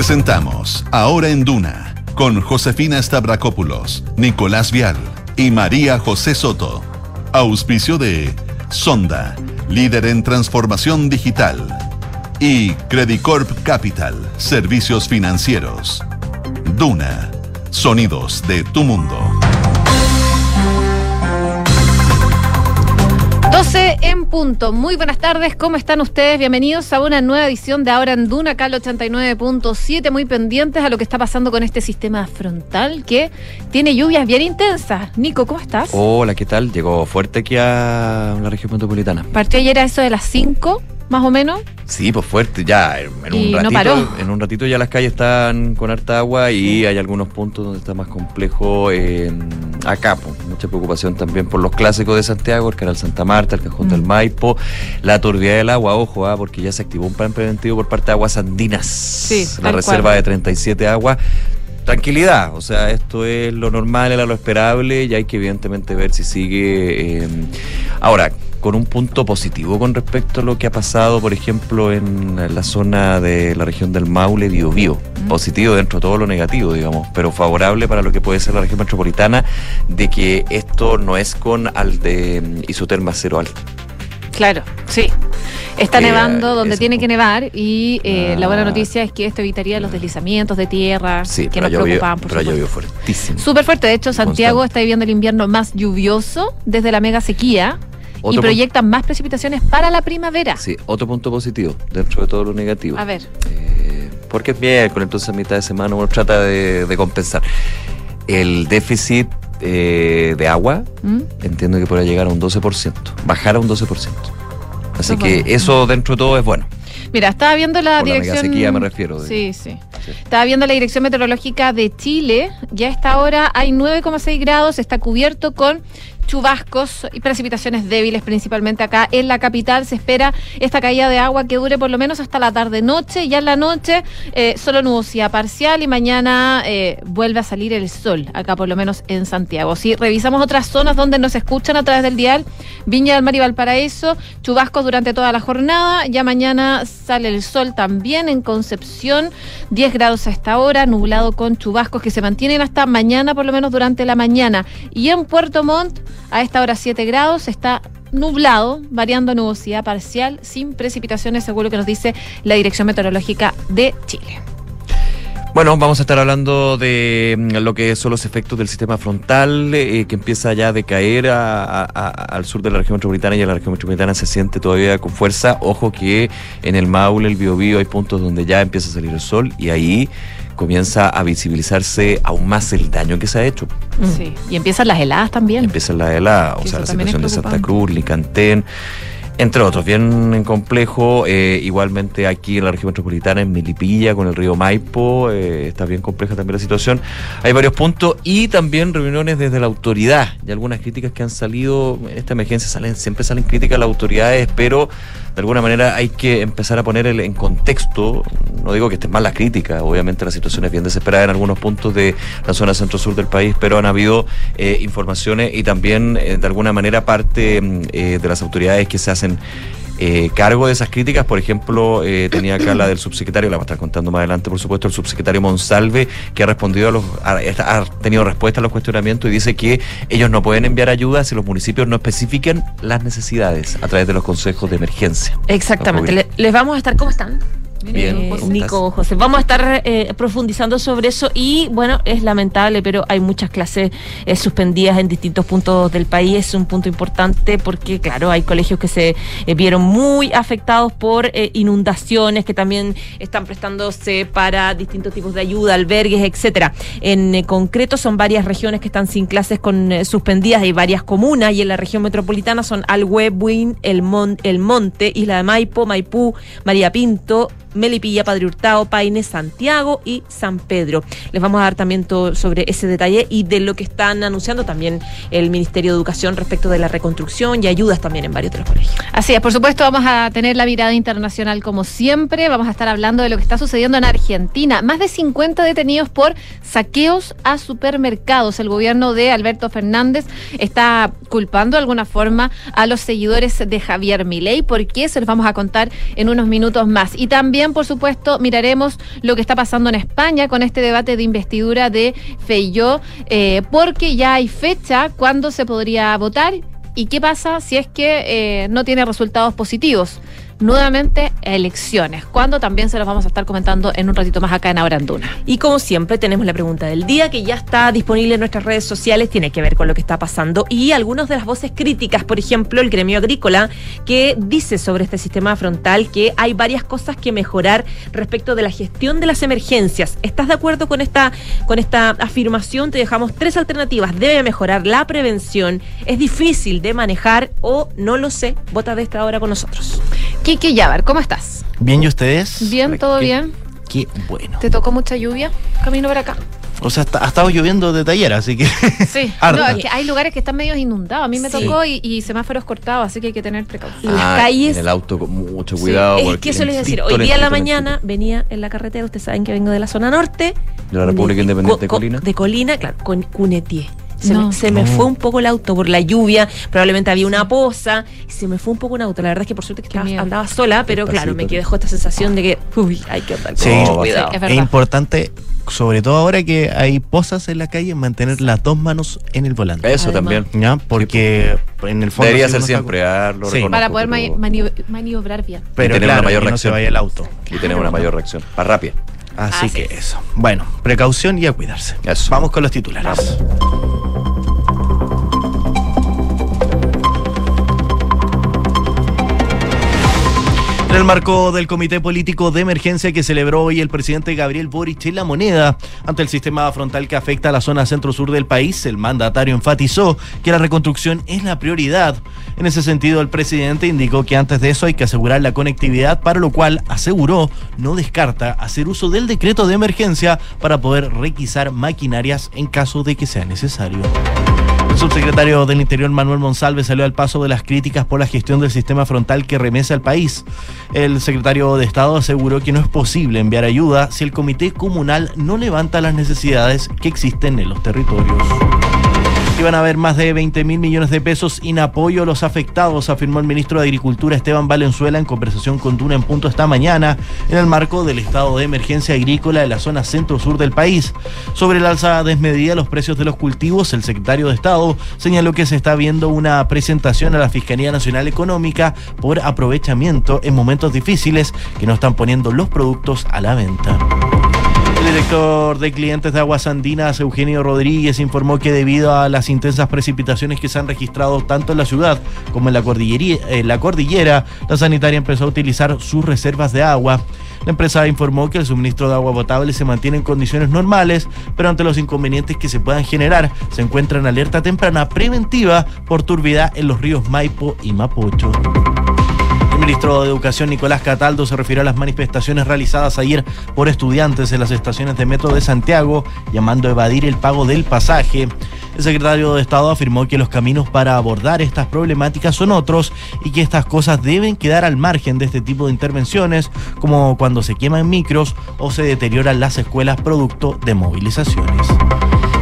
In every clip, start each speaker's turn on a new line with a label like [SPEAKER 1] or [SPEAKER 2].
[SPEAKER 1] Presentamos Ahora en Duna con Josefina Stavrakopoulos, Nicolás Vial y María José Soto. Auspicio de Sonda, líder en transformación digital. Y Credicorp Capital, servicios financieros. Duna, sonidos de tu mundo.
[SPEAKER 2] 12 en punto. Muy buenas tardes, ¿cómo están ustedes? Bienvenidos a una nueva edición de Ahora en Duna, acá 89.7, muy pendientes a lo que está pasando con este sistema frontal que tiene lluvias bien intensas. Nico, ¿cómo estás?
[SPEAKER 3] Hola, ¿qué tal? Llegó fuerte aquí a la región metropolitana.
[SPEAKER 2] Partió ayer a eso de las 5 más o menos.
[SPEAKER 3] Sí, pues fuerte, ya en un, ratito, en un ratito ya las calles están con harta agua y hay algunos puntos donde está más complejo acá, pues, mucha preocupación también por los clásicos de Santiago, el canal Santa Marta, el cajón del mm. Maipo, la turbidez del agua, ojo, ah, porque ya se activó un plan preventivo por parte de Aguas Andinas,
[SPEAKER 2] sí,
[SPEAKER 3] la reserva de 37 aguas tranquilidad, o sea, esto es lo normal, era lo esperable y hay que evidentemente ver si sigue. Eh, ahora, con un punto positivo con respecto a lo que ha pasado, por ejemplo, en la zona de la región del Maule, Biobío. Positivo dentro de todo lo negativo, digamos, pero favorable para lo que puede ser la región metropolitana, de que esto no es con al de isoterma cero alto.
[SPEAKER 2] Claro, sí. Está nevando donde tiene que nevar y eh, la buena ah. noticia es que esto evitaría los deslizamientos de tierra que nos preocupaban, por
[SPEAKER 3] Pero llovió fuertísimo.
[SPEAKER 2] Súper fuerte. De hecho, Santiago está viviendo el invierno más lluvioso desde la mega sequía y proyectan más precipitaciones para la primavera.
[SPEAKER 3] Sí, otro punto positivo dentro de todo lo negativo.
[SPEAKER 2] A ver.
[SPEAKER 3] Eh, porque es miércoles, entonces a mitad de semana uno trata de, compensar. El déficit eh, de agua, ¿Mm? entiendo que podrá llegar a un 12%, bajar a un 12%. Así que eso dentro de todo es bueno.
[SPEAKER 2] Mira, estaba viendo la dirección. La
[SPEAKER 3] sequía me refiero.
[SPEAKER 2] Sí, sí, sí, Estaba viendo la dirección meteorológica de Chile. Ya a esta hora hay 9,6 grados. Está cubierto con chubascos y precipitaciones débiles, principalmente acá en la capital. Se espera esta caída de agua que dure por lo menos hasta la tarde-noche. Ya en la noche, eh, solo nubosidad parcial y mañana eh, vuelve a salir el sol, acá por lo menos en Santiago. Si revisamos otras zonas donde nos escuchan a través del dial, Viña del Mar y Valparaíso, chubascos durante toda la jornada. Ya mañana sale el sol también en Concepción, 10 grados a esta hora, nublado con chubascos que se mantienen hasta mañana, por lo menos durante la mañana. Y en Puerto Montt, a esta hora 7 grados, está nublado, variando nubosidad parcial, sin precipitaciones, según lo que nos dice la Dirección Meteorológica de Chile.
[SPEAKER 3] Bueno, vamos a estar hablando de mm, lo que son los efectos del sistema frontal, eh, que empieza ya a decaer al sur de la región metropolitana y en la región metropolitana se siente todavía con fuerza. Ojo que en el Maule, el Biobío, hay puntos donde ya empieza a salir el sol y ahí comienza a visibilizarse aún más el daño que se ha hecho.
[SPEAKER 2] Sí, y empiezan las heladas también.
[SPEAKER 3] Empiezan las heladas, o sea, la situación de Santa Cruz, Licantén entre otros, bien complejo. Eh, igualmente aquí en la región metropolitana, en Milipilla, con el río Maipo, eh, está bien compleja también la situación. Hay varios puntos y también reuniones desde la autoridad y algunas críticas que han salido. En esta emergencia salen, siempre salen críticas a las autoridades, pero de alguna manera hay que empezar a poner en contexto, no digo que estén mal las críticas, obviamente la situación es bien desesperada en algunos puntos de la zona centro-sur del país, pero han habido eh, informaciones y también de alguna manera parte mm, de las autoridades que se hacen eh, cargo de esas críticas. Por ejemplo, eh, tenía acá la del subsecretario, la va a estar contando más adelante, por supuesto, el subsecretario Monsalve, que ha respondido a los, ha, tenido respuesta a los cuestionamientos y dice que ellos no pueden enviar ayuda si los municipios no especifican las necesidades a través de los consejos de emergencia.
[SPEAKER 2] Exactamente. les vamos a estar, ¿cómo están?
[SPEAKER 3] Bien,
[SPEAKER 2] Nico, José. Vamos a estar eh, profundizando sobre eso y bueno, es lamentable, pero hay muchas clases eh, suspendidas en distintos puntos del país. Es un punto importante porque, claro, hay colegios que se eh, vieron muy afectados por inundaciones que también están prestándose para distintos tipos de ayuda, albergues, etcétera. En concreto, son varias regiones que están sin clases con suspendidas. Hay varias comunas y en la región metropolitana son Alhue, Buin, El, El Monte, Isla de Maipo, Maipú, María Pinto, Melipilla, Padre Hurtado, Paine, Santiago y San Pedro. Les vamos a dar también todo sobre ese detalle y de lo que están anunciando también el Ministerio de Educación respecto de la reconstrucción y ayudas también en varios de los colegios. Así es, por supuesto vamos a tener la mirada internacional como siempre. Vamos a estar hablando de lo que está sucediendo en Argentina. Más de 50 detenidos por saqueos a supermercados. El gobierno de Alberto Fernández está culpando de alguna forma a los seguidores de Javier Milei. ¿Por qué? Se los vamos a contar en unos minutos más. Y también también, por supuesto, miraremos lo que está pasando en España con este debate de investidura de Feijó, eh, porque ya hay fecha cuando se podría votar y qué pasa si es que eh, no tiene resultados positivos nuevamente elecciones, cuando también se los vamos a estar comentando en un ratito más acá en Abranduna.
[SPEAKER 4] Y como siempre tenemos la pregunta del día que ya está disponible en nuestras redes sociales, tiene que ver con lo que está pasando y algunas de las voces críticas, por ejemplo, el gremio agrícola que dice sobre este sistema frontal que hay varias cosas que mejorar respecto de la gestión de las emergencias. ¿Estás de acuerdo con esta con esta afirmación? Te dejamos tres alternativas. Debe mejorar la prevención, es difícil de manejar o no lo sé. Vota de esta hora con nosotros.
[SPEAKER 2] Kiki Yabar, ¿cómo estás?
[SPEAKER 5] Bien, ¿y ustedes?
[SPEAKER 2] Bien, todo bien.
[SPEAKER 5] Qué bueno.
[SPEAKER 2] ¿Te tocó mucha lluvia? Camino para acá.
[SPEAKER 5] O sea, ha estado lloviendo de taller, así que.
[SPEAKER 2] Sí, no, es que hay lugares que están medio inundados. A mí me tocó y, y, semáforos cortados, así que hay que tener precaución.
[SPEAKER 3] las ah, calles. En el auto con mucho cuidado.
[SPEAKER 4] Es que eso les decir. Hoy día en la mañana venía en la carretera, ustedes saben que vengo de la zona norte.
[SPEAKER 3] De la República Independiente de Colina.
[SPEAKER 4] De Colina, claro, con Cunetier. Se, me, fue un poco el auto por la lluvia, probablemente había una poza, y se me fue un poco un auto. La verdad es que por suerte que andaba sola, pero claro, me dejó esta sensación de que, uy, hay que andar con mucho cuidado.
[SPEAKER 5] Es, importante, sobre todo ahora que hay pozas en la calle, mantener las dos manos en el volante.
[SPEAKER 3] Eso también.
[SPEAKER 5] ¿Ya? Porque en el fondo.
[SPEAKER 3] Debería ser siempre, ah,
[SPEAKER 2] Para poder maniobrar bien.
[SPEAKER 3] Pero tener una mayor reacción.
[SPEAKER 5] vaya el auto.
[SPEAKER 3] Y tener una mayor reacción. Más rápida.
[SPEAKER 5] Así, que eso. Bueno, precaución y a cuidarse. Vamos con los titulares. En el marco del Comité Político de Emergencia que celebró hoy el presidente Gabriel Boric en la moneda ante el sistema frontal que afecta a la zona centro-sur del país, el mandatario enfatizó que la reconstrucción es la prioridad. En ese sentido, el presidente indicó que antes de eso hay que asegurar la conectividad, para lo cual aseguró no descarta hacer uso del decreto de emergencia para poder requisar maquinarias en caso de que sea necesario. Subsecretario del Interior Manuel Monsalve salió al paso de las críticas por la gestión del sistema frontal que remesa al país. El secretario de Estado aseguró que no es posible enviar ayuda si el comité comunal no levanta las necesidades que existen en los territorios. Iban a haber más de 20 mil millones de pesos en apoyo a los afectados, afirmó el ministro de Agricultura Esteban Valenzuela en conversación con Duna en punto esta mañana, en el marco del estado de emergencia agrícola de la zona centro-sur del país. Sobre el alza desmedida de los precios de los cultivos, el secretario de Estado señaló que se está viendo una presentación a la Fiscalía Nacional Económica por aprovechamiento en momentos difíciles que no están poniendo los productos a la venta. Director de clientes de Aguas Andinas, Eugenio Rodríguez, informó que debido a las intensas precipitaciones que se han registrado tanto en la ciudad como en la, en la cordillera, la sanitaria empezó a utilizar sus reservas de agua. La empresa informó que el suministro de agua potable se mantiene en condiciones normales, pero ante los inconvenientes que se puedan generar, se encuentra en alerta temprana preventiva por turbidez en los ríos Maipo y Mapocho. Ministro de Educación Nicolás Cataldo se refirió a las manifestaciones realizadas ayer por estudiantes en las estaciones de metro de Santiago, llamando a evadir el pago del pasaje. El secretario de Estado afirmó que los caminos para abordar estas problemáticas son otros y que estas cosas deben quedar al margen de este tipo de intervenciones, como cuando se queman micros o se deterioran las escuelas producto de movilizaciones.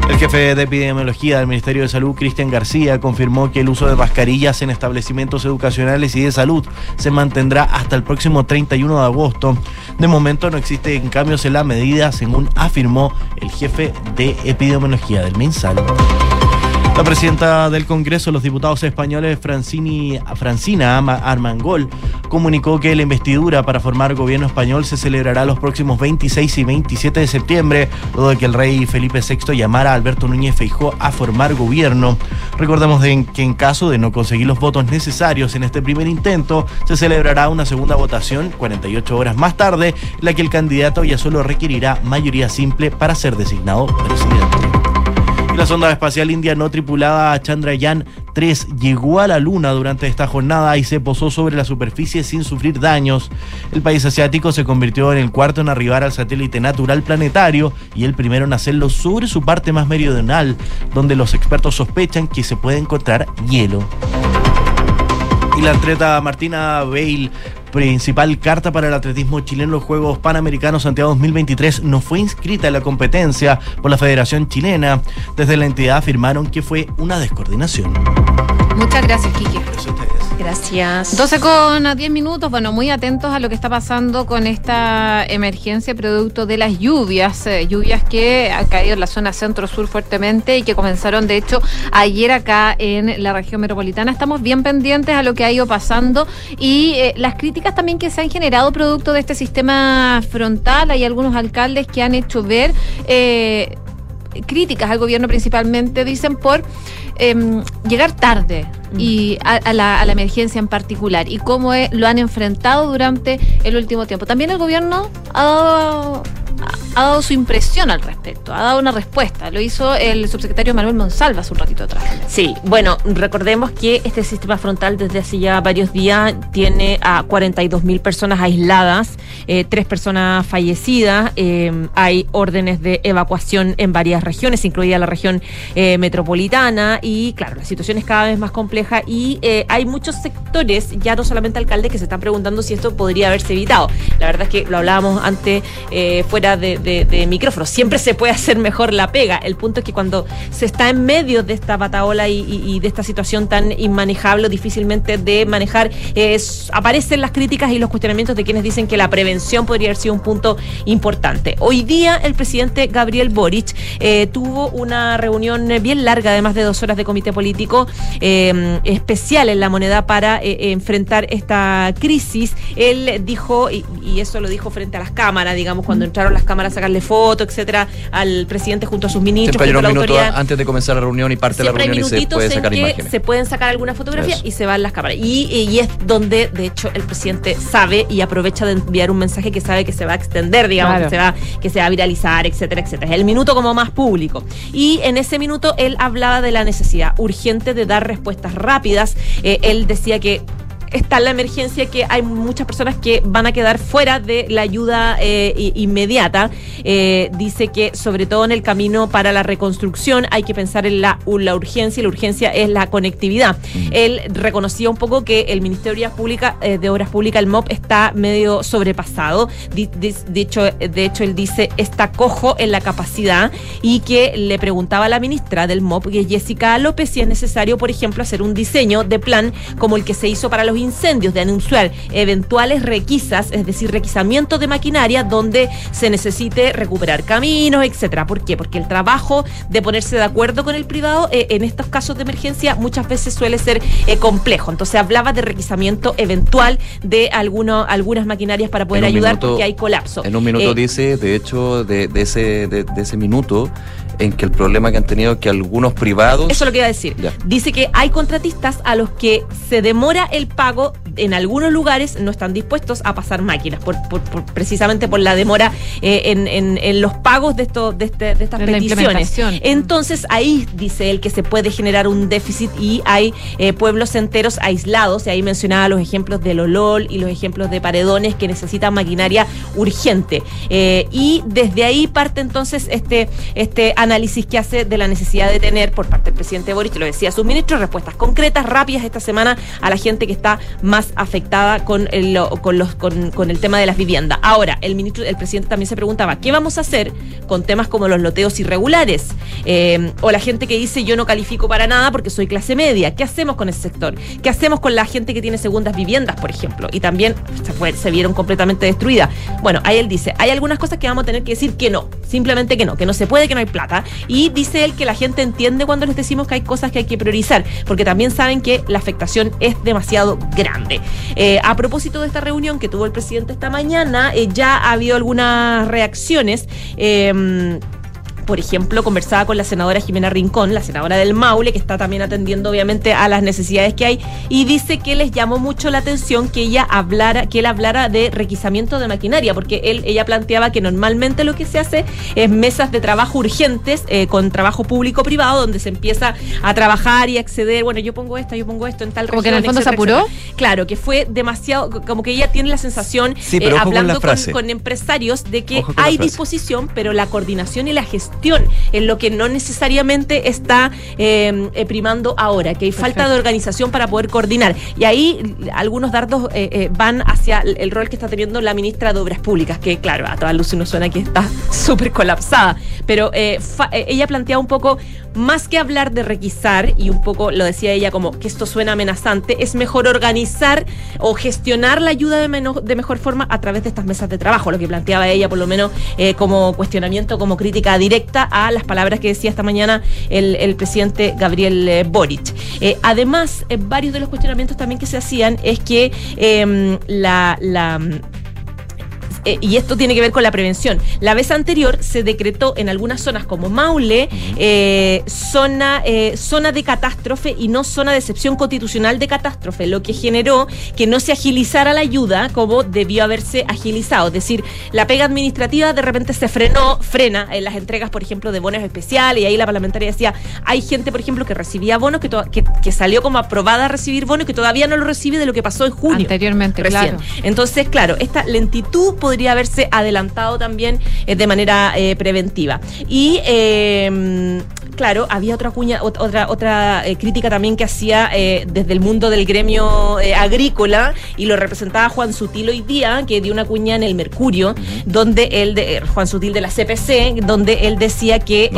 [SPEAKER 5] El jefe de epidemiología del Ministerio de Salud, Cristian García, confirmó que el uso de mascarillas en establecimientos educacionales y de salud se mantendrá hasta el próximo 31 de agosto. De momento no existen cambios en la medida, según afirmó el jefe de epidemiología del MinSal. La presidenta del Congreso, los diputados españoles Francini, Francina Armangol, comunicó que la investidura para formar gobierno español se celebrará los próximos 26 y 27 de septiembre, luego de que el rey Felipe VI llamara a Alberto Núñez Feijó a formar gobierno. Recordemos que en caso de no conseguir los votos necesarios en este primer intento, se celebrará una segunda votación 48 horas más tarde, en la que el candidato ya solo requerirá mayoría simple para ser designado presidente. La sonda espacial india no tripulada Chandrayaan 3 llegó a la Luna durante esta jornada y se posó sobre la superficie sin sufrir daños. El país asiático se convirtió en el cuarto en arribar al satélite natural planetario y el primero en hacerlo sobre su parte más meridional, donde los expertos sospechan que se puede encontrar hielo. Y la atleta Martina Bale principal carta para el atletismo chileno en los Juegos Panamericanos Santiago 2023 no fue inscrita en la competencia por la Federación Chilena. Desde la entidad afirmaron que fue una descoordinación.
[SPEAKER 2] Muchas gracias, Kiki. Gracias a ustedes.
[SPEAKER 4] Gracias.
[SPEAKER 2] 12 con 10 minutos, bueno, muy atentos a lo que está pasando con esta emergencia producto de las lluvias, eh, lluvias que han caído en la zona centro-sur fuertemente y que comenzaron de hecho ayer acá en la región metropolitana. Estamos bien pendientes a lo que ha ido pasando y eh, las críticas también que se han generado producto de este sistema frontal. Hay algunos alcaldes que han hecho ver eh, críticas al gobierno principalmente, dicen, por em, llegar tarde mm. y a, la, emergencia en particular y cómo lo han enfrentado durante el último tiempo. También el gobierno ha dado ha dado su impresión al respecto, ha dado una respuesta. Lo hizo el subsecretario Manuel Monsalva hace un ratito atrás.
[SPEAKER 4] Sí, bueno, recordemos que este sistema frontal desde hace ya varios días tiene a 42 mil personas aisladas, eh, tres personas fallecidas, eh, hay órdenes de evacuación en varias regiones, incluida la región eh, metropolitana, y claro, la situación es cada vez más compleja y hay muchos sectores, ya no solamente alcaldes, que se están preguntando si esto podría haberse evitado. La verdad es que lo hablábamos antes fuera de de, micrófono. Siempre se puede hacer mejor la pega. El punto es que cuando se está en medio de esta bataola y, de esta situación tan inmanejable, difícilmente de manejar, aparecen las críticas y los cuestionamientos de quienes dicen que la prevención podría haber sido un punto importante. Hoy día el presidente Gabriel Boric eh, tuvo una reunión bien larga, de más de dos horas de comité político eh, especial en la moneda para eh, enfrentar esta crisis. Él dijo, y, y, eso lo dijo frente a las cámaras, digamos, cuando entraron las cámaras sacarle fotos, etcétera, al presidente junto a sus ministros.
[SPEAKER 3] Siempre hay unos antes de comenzar la reunión y parte de la reunión y se puede sacar imágenes.
[SPEAKER 4] Se pueden sacar algunas fotografías y se van las cámaras. Y, es donde, de hecho, el presidente sabe y aprovecha de enviar un mensaje que sabe que se va a extender, digamos, que, se va, que se va a viralizar, etcétera, etcétera. Es el minuto como más público. Y en ese minuto él hablaba de la necesidad urgente de dar respuestas rápidas. Eh, él decía que está la emergencia que hay muchas personas que van a quedar fuera de la ayuda eh, inmediata. Eh, dice que sobre todo en el camino para la reconstrucción hay que pensar en la, la urgencia y la urgencia es la conectividad. Mm. Él reconocía un poco que el Ministerio de, eh, de Obras Públicas, el MOP, está medio sobrepasado. De, hecho, de hecho, él dice está cojo en la capacidad y que le preguntaba a la ministra del MOP, Jessica López, si es necesario, por ejemplo, hacer un diseño de plan como el que se hizo para los incendios, de anunciar eventuales requisas, es decir, requisamiento de maquinaria donde se necesite recuperar caminos, etcétera. ¿Por qué? Porque el trabajo de ponerse de acuerdo con el privado eh, en estos casos de emergencia muchas veces suele ser eh, complejo. Entonces hablaba de requisamiento eventual de alguno, algunas maquinarias para poder ayudar porque hay colapso.
[SPEAKER 3] En un minuto eh, dice, de hecho, de, ese, de, ese minuto, en que el problema que han tenido es que algunos privados.
[SPEAKER 4] Eso lo que iba a decir. Dice que hay contratistas a los que se demora el pago en algunos lugares no están dispuestos a pasar máquinas, por, precisamente por la demora eh, en, los pagos de, esto, de, este, de estas peticiones. Entonces ahí dice él que se puede generar un déficit y hay eh, pueblos enteros aislados, y ahí mencionaba los ejemplos de Lolol y los ejemplos de Paredones que necesitan maquinaria urgente. Eh, y desde ahí parte entonces este, este análisis que hace de la necesidad de tener por parte del presidente Boris, lo decía sus ministros, respuestas concretas, rápidas esta semana a la gente que está más afectada con el, con los, con, el tema de las viviendas. Ahora, el ministro, el presidente también se preguntaba, ¿qué vamos a hacer con temas como los loteos irregulares? Eh, o la gente que dice yo no califico para nada porque soy clase media. ¿Qué hacemos con ese sector? ¿Qué hacemos con la gente que tiene segundas viviendas, por ejemplo? Y también se, se vieron completamente destruidas. Bueno, ahí él dice, hay algunas cosas que vamos a tener que decir que no, simplemente que no, que no se puede, que no hay plata. Y dice él que la gente entiende cuando les decimos que hay cosas que hay que priorizar, porque también saben que la afectación es demasiado grande. Eh, a propósito de esta reunión que tuvo el presidente esta mañana, eh, ya ha habido algunas reacciones. Eh, por ejemplo, conversaba con la senadora Jimena Rincón, la senadora del Maule, que está también atendiendo obviamente a las necesidades que hay, y dice que les llamó mucho la atención que ella hablara, que él hablara de requisamiento de maquinaria, porque él, ella planteaba que normalmente lo que se hace es mesas de trabajo urgentes eh, con trabajo público-privado, donde se empieza a trabajar y acceder, bueno, yo pongo esto, yo pongo esto en tal
[SPEAKER 2] como que en el fondo se apuró.
[SPEAKER 4] Claro, que fue demasiado, como que ella tiene la sensación,
[SPEAKER 3] eh,
[SPEAKER 4] hablando con, empresarios, de que hay disposición, pero la coordinación y la gestión en lo que no necesariamente está eh, eh, primando ahora, que hay falta de organización para poder coordinar. Y ahí algunos dardos eh, van hacia el, rol que está teniendo la ministra de Obras Públicas, que claro, a todas luces nos suena que está súper colapsada. pero eh, eh, ella planteaba un poco, más que hablar de requisar, y un poco lo decía ella como que esto suena amenazante, es mejor organizar o gestionar la ayuda de, de mejor forma a través de estas mesas de trabajo, lo que planteaba ella por lo menos eh, como cuestionamiento, como crítica directa a las palabras que decía esta mañana el, presidente Gabriel Boric. además, varios de los cuestionamientos también que se hacían es que em, la eh, y esto tiene que ver con la prevención. La vez anterior se decretó en algunas zonas como Maule eh, zona, eh, zona de catástrofe y no zona de excepción constitucional de catástrofe, lo que generó que no se agilizara la ayuda como debió haberse agilizado. Es decir, la pega administrativa de repente se frenó, frena en las entregas, por ejemplo, de bonos especiales y ahí la parlamentaria decía, hay gente, por ejemplo, que recibía bonos, que, que, salió como aprobada a recibir bonos que todavía no lo recibe de lo que pasó en junio.
[SPEAKER 2] Anteriormente, claro.
[SPEAKER 4] Entonces, claro, esta lentitud podría haberse adelantado también eh, de manera eh, preventiva. Y em, claro, había otra cuña, otra, otra eh, crítica también que hacía desde el mundo del gremio agrícola y lo representaba Juan Sutil hoy día, que dio una cuña en el Mercurio, donde él, de, Juan Sutil de la CPC, donde él decía que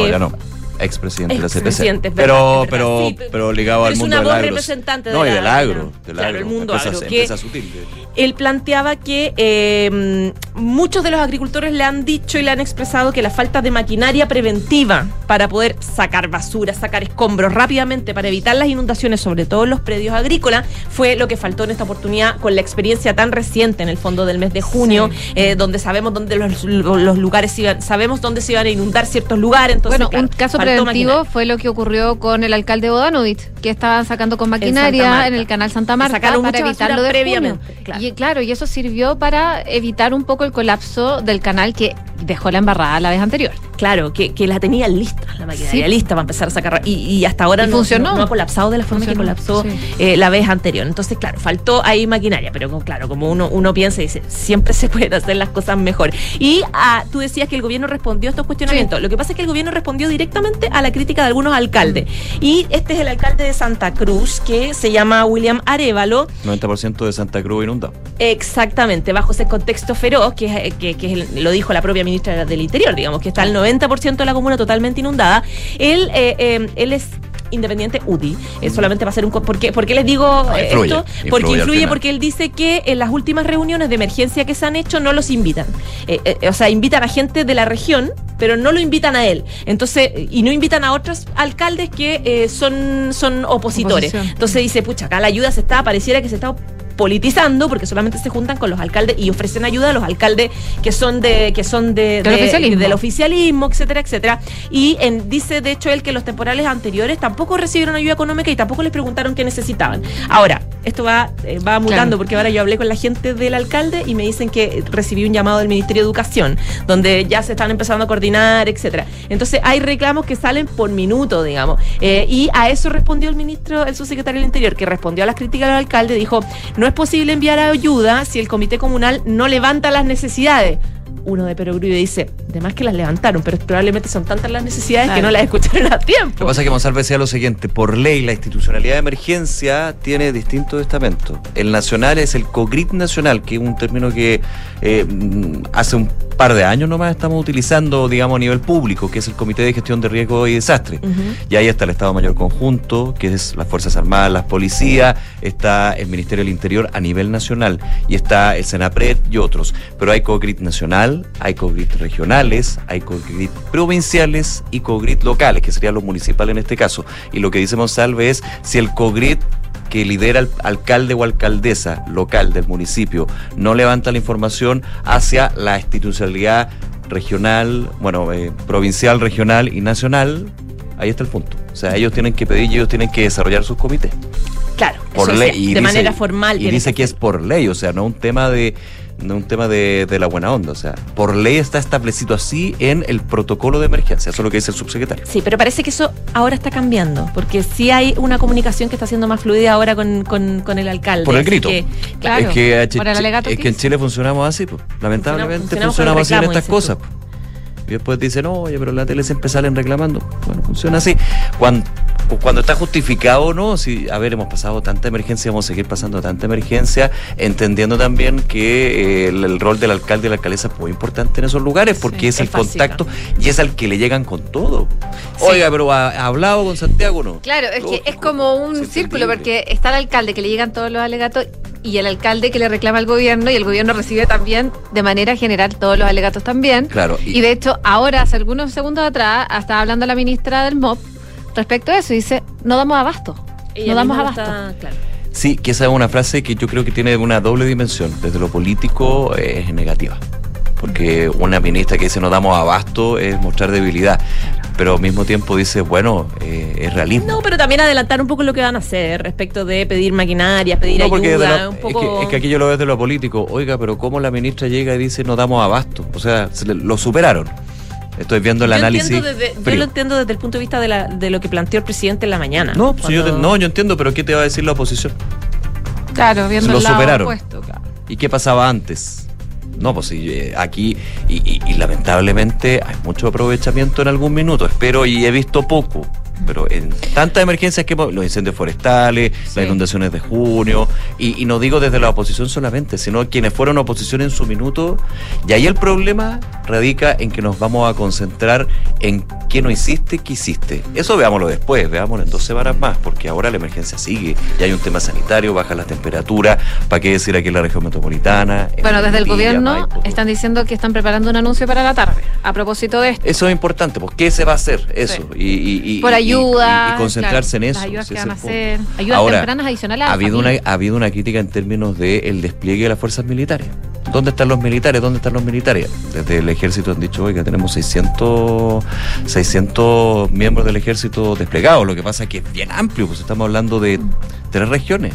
[SPEAKER 3] expresidente de la CPC. pero, pero, pero ligado al mundo del agro.
[SPEAKER 4] representante
[SPEAKER 3] no, y del agro. Del
[SPEAKER 4] claro, el mundo agro. Que él planteaba que eh, muchos de los agricultores le han dicho y le han expresado que la falta de maquinaria preventiva para poder sacar basura, sacar escombros rápidamente para evitar las inundaciones, sobre todo en los predios agrícolas, fue lo que faltó en esta oportunidad con la experiencia tan reciente en el fondo del mes de junio, eh, donde sabemos dónde los, lugares iban, sabemos dónde se iban a inundar ciertos lugares. Entonces,
[SPEAKER 2] bueno, un caso preventivo fue lo que ocurrió con el alcalde Bodanovich, que estaban sacando con maquinaria en, el canal Santa Marta para evitarlo de previamente. Y claro, y eso sirvió para evitar un poco el colapso del canal que dejó la embarrada la vez anterior.
[SPEAKER 4] Claro, que, que la tenía lista, la maquinaria lista para empezar a sacar. Y, y hasta ahora no,
[SPEAKER 2] funcionó.
[SPEAKER 4] No, ha colapsado de la forma que colapsó eh, la vez anterior. Entonces, claro, faltó ahí maquinaria, pero claro, como uno, uno piensa y dice, siempre se pueden hacer las cosas mejor. Y ah, tú decías que el gobierno respondió a estos cuestionamientos. Lo que pasa es que el gobierno respondió directamente a la crítica de algunos alcaldes. Mm. Y este es el alcalde de Santa Cruz, que se llama William Arevalo.
[SPEAKER 3] 90% de Santa Cruz inundado.
[SPEAKER 4] Exactamente, bajo ese contexto feroz, que, que, que lo dijo la propia ministra del Interior, digamos, que está el 90% de la comuna totalmente inundada. Él, eh, eh, él es independiente UDI. Eh, solamente va a ser un... ¿Por qué, les digo esto? Porque influye, porque él dice que en las últimas reuniones de emergencia que se han hecho no los invitan. o sea, invitan a gente de la región, pero no lo invitan a él. Entonces, y no invitan a otros alcaldes que son, son opositores. Entonces dice, pucha, acá la ayuda se está, pareciera que se está politizando porque solamente se juntan con los alcaldes y ofrecen ayuda a los alcaldes que son de que son de, del, oficialismo. etcétera, etcétera. Y en, dice de hecho él que los temporales anteriores tampoco recibieron ayuda económica y tampoco les preguntaron qué necesitaban. Ahora, esto va eh, va mutando porque ahora yo hablé con la gente del alcalde y me dicen que recibí un llamado del Ministerio de Educación donde ya se están empezando a coordinar, etcétera. Entonces hay reclamos que salen por minuto, digamos. Eh, y a eso respondió el ministro, el subsecretario del Interior, que respondió a las críticas del alcalde, dijo, no es posible enviar ayuda si el comité comunal no levanta las necesidades uno de Perogrullo dice, además que las levantaron, pero probablemente son tantas las necesidades que no las escucharon a tiempo.
[SPEAKER 3] Lo que pasa es que Monsalve decía lo siguiente, por ley la institucionalidad de emergencia tiene distintos estamentos. El nacional es el COGRIT nacional, que es un término que eh, hace un par de años nomás estamos utilizando, digamos, a nivel público, que es el Comité de Gestión de Riesgo y Desastre. Y ahí está el Estado Mayor Conjunto, que es las Fuerzas Armadas, las policías, está el Ministerio del Interior a nivel nacional, y está el SENAPRED y otros. Pero hay COGRIT nacional, hay COGRIT regionales, hay COGRIT provinciales y COGRIT locales, que sería lo municipal en este caso. Y lo que dice Monsalve es si el COGRIT que lidera el alcalde o alcaldesa local del municipio no levanta la información hacia la institucionalidad regional, bueno, eh, provincial, regional y nacional, ahí está el punto. O sea, ellos tienen que pedir y ellos tienen que desarrollar sus comités.
[SPEAKER 4] Claro, por ley. de manera formal.
[SPEAKER 3] Y dice que es por ley, o sea, no un tema de no un tema de, la buena onda. O sea, por ley está establecido así en el protocolo de emergencia. Eso es lo que dice el subsecretario.
[SPEAKER 4] Sí, pero parece que eso ahora está cambiando, porque sí hay una comunicación que está siendo más fluida ahora con, el alcalde.
[SPEAKER 3] Por el grito. claro, es que, es que en Chile funcionamos así, pues. lamentablemente funcionamos, así en estas cosas. Y después dicen, oye, pero la tele siempre salen reclamando. Bueno, funciona así. Cuando, cuando está justificado no, si, a ver, hemos pasado tanta emergencia, vamos a seguir pasando tanta emergencia, entendiendo también que eh, el, rol del alcalde y la alcaldesa es muy importante en esos lugares, porque es el contacto y es al que le llegan con todo. Oiga, pero ha, hablado con Santiago, ¿no?
[SPEAKER 2] Claro, es que es como un círculo, porque está el alcalde que le llegan todos los alegatos y el alcalde que le reclama al gobierno y el gobierno recibe también de manera general todos los alegatos también.
[SPEAKER 3] Claro.
[SPEAKER 2] Y, de hecho, ahora, hace algunos segundos atrás, estaba hablando la ministra del MOP respecto a eso y dice, no damos abasto. no damos abasto.
[SPEAKER 3] Sí, que esa es una frase que yo creo que tiene una doble dimensión. Desde lo político eh, es negativa. Porque una ministra que dice no damos abasto es mostrar debilidad pero al mismo tiempo dice, bueno, eh, es realismo.
[SPEAKER 4] No, pero también adelantar un poco lo que van a hacer respecto de pedir maquinaria, pedir ayuda.
[SPEAKER 3] un poco... es, que, aquí yo lo veo de lo político. Oiga, pero ¿cómo la ministra llega y dice no damos abasto? O sea, lo superaron. Estoy viendo el análisis.
[SPEAKER 4] yo lo entiendo desde el punto de vista de, la, de lo que planteó el presidente en la mañana.
[SPEAKER 3] No, yo no, yo entiendo, pero ¿qué te va a decir la oposición?
[SPEAKER 2] Claro, viendo
[SPEAKER 3] lo superaron. ¿Y qué pasaba antes? No, pues eh, aquí, y, lamentablemente hay mucho aprovechamiento en algún minuto, espero y he visto poco pero en tantas emergencias que los incendios forestales, las inundaciones de junio, y, no digo desde la oposición solamente, sino quienes fueron oposición en su minuto, y ahí el problema radica en que nos vamos a concentrar en qué no hiciste, qué hiciste. Eso veámoslo después, veámoslo en dos semanas más, porque ahora la emergencia sigue, y hay un tema sanitario, baja las temperaturas, ¿para qué decir aquí en la región metropolitana?
[SPEAKER 2] Bueno, desde el gobierno están diciendo que están preparando un anuncio para la tarde, a propósito de esto.
[SPEAKER 3] Eso es importante, pues ¿qué se va a hacer? Eso. Y,
[SPEAKER 2] Por ayuda.
[SPEAKER 3] Y, concentrarse en eso.
[SPEAKER 2] Ayudas que van a hacer. Ayudas tempranas adicionales.
[SPEAKER 3] Ha habido, una, ha habido una crítica en términos del el despliegue de las fuerzas militares. ¿Dónde están los militares? ¿Dónde están los militares? Desde el ejército han dicho hoy que tenemos 600, 600 miembros del ejército desplegados. Lo que pasa es que es bien amplio, pues estamos hablando de tres regiones.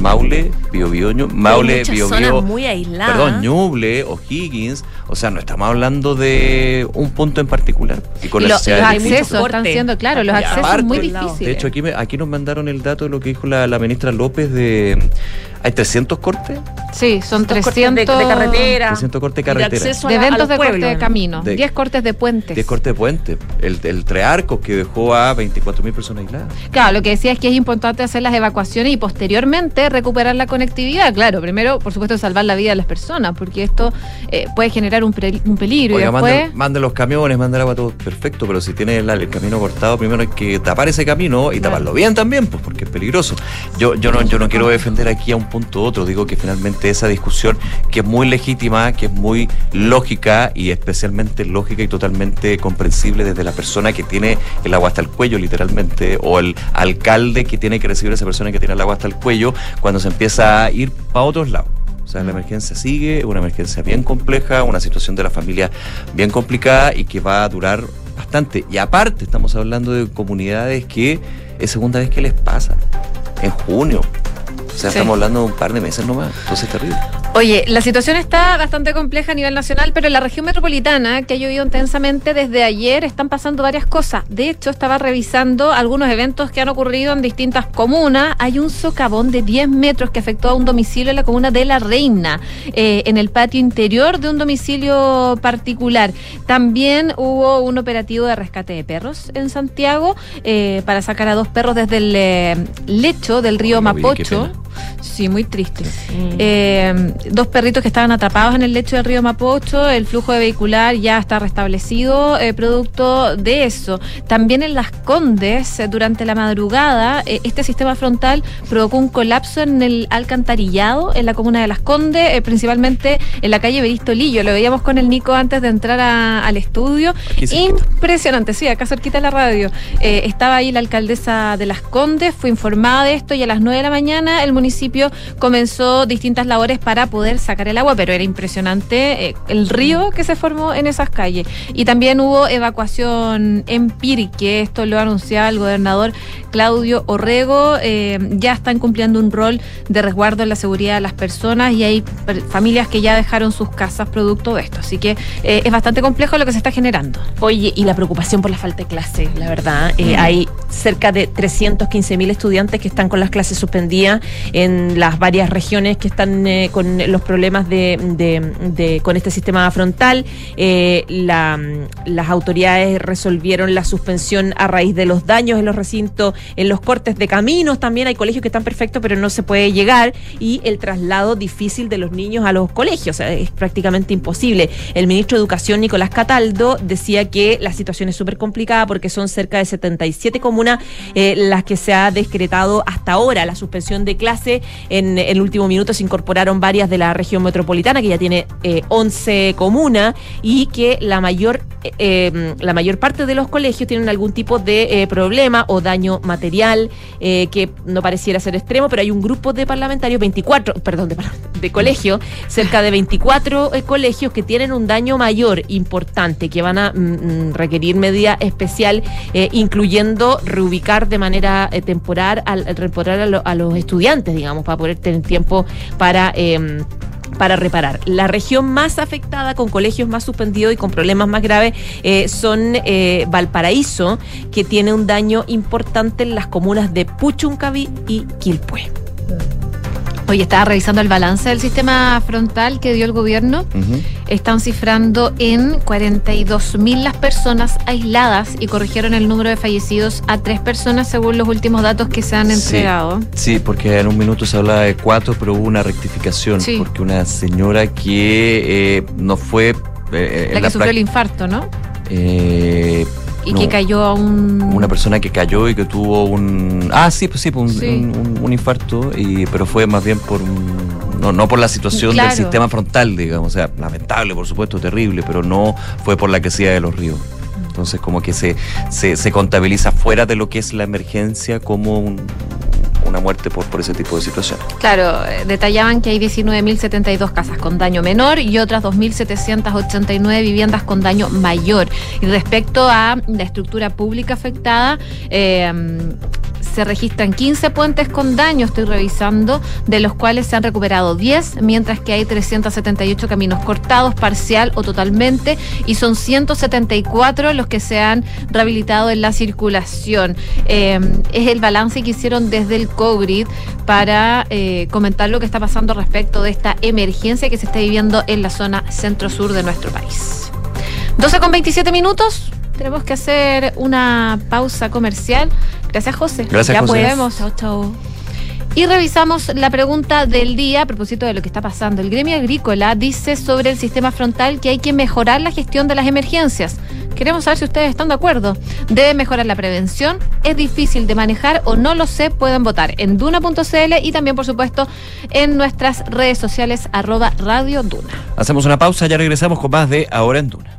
[SPEAKER 3] Maule, Biobío, Maule, Biobío,
[SPEAKER 4] muy aisladas.
[SPEAKER 3] Perdón, Ñuble, O'Higgins, o sea, no estamos hablando de un punto en particular.
[SPEAKER 2] Y con los accesos están siendo, claro, los accesos son muy difíciles.
[SPEAKER 3] De hecho, aquí, aquí nos mandaron el dato de lo que dijo la, la ministra López de ¿Hay 300 cortes?
[SPEAKER 2] Sí, son 300 de,
[SPEAKER 4] carretera.
[SPEAKER 3] 300 cortes de carretera.
[SPEAKER 2] De, eventos de corte de camino. 10 cortes de puentes.
[SPEAKER 3] 10 cortes de puentes. El, el Trearco que dejó a 24.000 personas aisladas.
[SPEAKER 2] Claro, lo que decía es que es importante hacer las evacuaciones y posteriormente recuperar la conectividad. Claro, primero, por supuesto, salvar la vida de las personas, porque esto eh, puede generar un, un peligro.
[SPEAKER 3] Oiga,
[SPEAKER 2] y después...
[SPEAKER 3] mande, los camiones, mande el agua, todo perfecto, pero si tiene el, camino cortado, primero hay que tapar ese camino y taparlo bien también, pues porque es peligroso. Yo, yo, no, yo no quiero defender aquí a un punto otro. Digo que finalmente esa discusión, que es muy legítima, que es muy lógica y especialmente lógica y totalmente comprensible desde la persona que tiene el agua hasta el cuello, literalmente, o el alcalde que tiene que recibir a esa persona que tiene el agua hasta el cuello, cuando se empieza a ir para otros lados. O sea, la emergencia sigue, una emergencia bien compleja, una situación de la familia bien complicada y que va a durar bastante. Y aparte, estamos hablando de comunidades que es segunda vez que les pasa. En junio, o sea, estamos hablando de un par de meses nomás. Entonces es terrible.
[SPEAKER 2] Oye, la situación está bastante compleja a nivel nacional, pero en la región metropolitana, que ha llovido intensamente desde ayer, están pasando varias cosas. De hecho, estaba revisando algunos eventos que han ocurrido en distintas comunas. Hay un socavón de 10 metros que afectó a un domicilio en la comuna de La Reina, eh, en el patio interior de un domicilio particular. También hubo un operativo de rescate de perros en Santiago eh, para sacar a dos perros desde el eh, lecho del río Mapocho. Sí, muy triste. Eh, dos perritos que estaban atrapados en el lecho del río Mapocho, el flujo de vehicular ya está restablecido, eh, producto de eso. También en Las Condes, eh, durante la madrugada, este sistema frontal provocó un colapso en el alcantarillado en la comuna de Las Condes, principalmente en la calle Beristo Lillo. Lo veíamos con el Nico antes de entrar al estudio. Impresionante, sí, acá cerquita de la radio. estaba ahí la alcaldesa de Las Condes, fue informada de esto y a las 9 de la mañana el municipio comenzó distintas labores para poder sacar el agua, pero era impresionante eh, el río que se formó en esas calles. Y también hubo evacuación en Pirque, esto lo anunciaba el gobernador Claudio Orrego. Eh, ya están cumpliendo un rol de resguardo en la seguridad de las personas y hay familias que ya dejaron sus casas producto de esto. Así que eh, es bastante complejo lo que se está generando.
[SPEAKER 4] Oye, y la preocupación por la falta de clase, la verdad. Mm. Hay cerca de 315 mil estudiantes que están con las clases suspendidas en las varias regiones que están eh, con los problemas de, con este sistema frontal. Eh, las autoridades resolvieron la suspensión a raíz de los daños en los recintos, en los cortes de caminos también. Hay colegios que están perfectos, pero no se puede llegar. Y el traslado difícil de los niños a los colegios. es prácticamente imposible. El ministro de Educación, Nicolás Cataldo, decía que la situación es súper complicada porque son cerca de 77 comunas eh, las que se ha decretado hasta ahora la suspensión de En el último minuto. Se incorporaron varias de la región metropolitana, que ya tiene 11 eh, comunas, y que la mayor, eh, la mayor parte de los colegios tienen algún tipo de problema o daño material que no pareciera ser extremo, pero hay un grupo de parlamentarios, 24, perdón, de, de colegio, cerca de 24 colegios que tienen un daño mayor importante, que van a mm, mm, requerir medida especial, incluyendo reubicar de manera temporal, al, a, los estudiantes, digamos, para poder tener tiempo para... Em, para reparar. La región más afectada con colegios más suspendidos y con problemas más graves eh, son eh, Valparaíso, que tiene un daño importante en las comunas de Puchuncaví y Quilpué.
[SPEAKER 2] Oye, estaba revisando el balance del sistema frontal que dio el gobierno. Están cifrando en 42 mil las personas aisladas y corrigieron el número de fallecidos a tres personas según los últimos datos que se han entregado.
[SPEAKER 3] Sí, porque en un minuto se hablaba de cuatro, pero hubo una rectificación. Porque una señora que eh, no fue.
[SPEAKER 2] Eh, la que sufrió el infarto, ¿no?
[SPEAKER 3] Eh,
[SPEAKER 2] y que cayó a un...
[SPEAKER 3] Una persona que cayó y que tuvo un... Ah, sí, pues sí, pues un, infarto, y, pero fue más bien por No, no por la situación del sistema frontal, digamos. O sea, lamentable, por supuesto, terrible, pero no fue por la sea de los ríos. Entonces, como que se, se, se contabiliza fuera de lo que es la emergencia como un, una muerte por, por ese tipo de situación.
[SPEAKER 2] Claro, eh, detallaban que hay 19.072 casas con daño menor y otras 2.789 viviendas con daño mayor. Y respecto a la estructura pública afectada, eh, se registran 15 puentes con daño, estoy revisando, de los cuales se han recuperado 10, mientras que hay 378 caminos cortados parcial o totalmente y son 174 los que se han rehabilitado en la circulación. Eh, es el balance que hicieron desde el COVID para eh, comentar lo que está pasando respecto de esta emergencia que se está viviendo en la zona centro-sur de nuestro país. 12 con 27 minutos. Tenemos que hacer una pausa comercial. Gracias, José.
[SPEAKER 3] Gracias,
[SPEAKER 2] ya
[SPEAKER 3] José.
[SPEAKER 2] podemos. Chao, chao. Y revisamos la pregunta del día a propósito de lo que está pasando. El gremio agrícola dice sobre el sistema frontal que hay que mejorar la gestión de las emergencias. Queremos saber si ustedes están de acuerdo. Debe mejorar la prevención, es difícil de manejar o no lo sé, pueden votar en duna.cl y también, por supuesto, en nuestras redes sociales arroba Radio Duna.
[SPEAKER 3] Hacemos una pausa, ya regresamos con más de Ahora en Duna.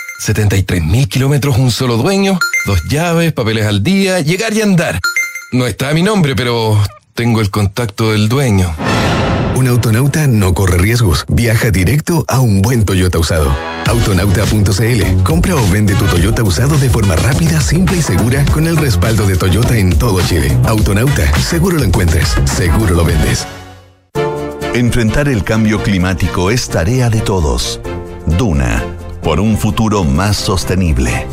[SPEAKER 6] 73 mil kilómetros, un solo dueño, dos llaves, papeles al día, llegar y andar. No está a mi nombre, pero tengo el contacto del dueño.
[SPEAKER 7] Un autonauta no corre riesgos. Viaja directo a un buen Toyota usado. Autonauta.cl. Compra o vende tu Toyota usado de forma rápida, simple y segura con el respaldo de Toyota en todo Chile. Autonauta. Seguro lo encuentres. Seguro lo vendes.
[SPEAKER 1] Enfrentar el cambio climático es tarea de todos. Duna por un futuro más sostenible.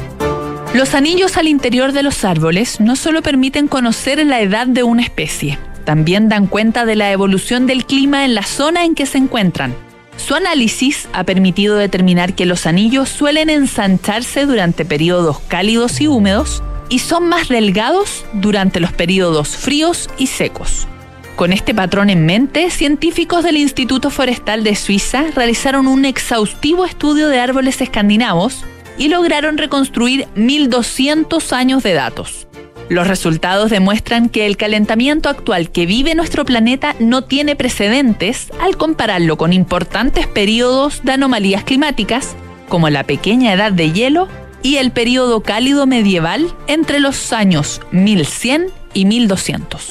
[SPEAKER 8] Los anillos al interior de los árboles no solo permiten conocer la edad de una especie, también dan cuenta de la evolución del clima en la zona en que se encuentran. Su análisis ha permitido determinar que los anillos suelen ensancharse durante periodos cálidos y húmedos y son más delgados durante los periodos fríos y secos. Con este patrón en mente, científicos del Instituto Forestal de Suiza realizaron un exhaustivo estudio de árboles escandinavos y lograron reconstruir 1.200 años de datos. Los resultados demuestran que el calentamiento actual que vive nuestro planeta no tiene precedentes al compararlo con importantes periodos de anomalías climáticas, como la pequeña edad de hielo y el periodo cálido medieval entre los años 1100 y 1200.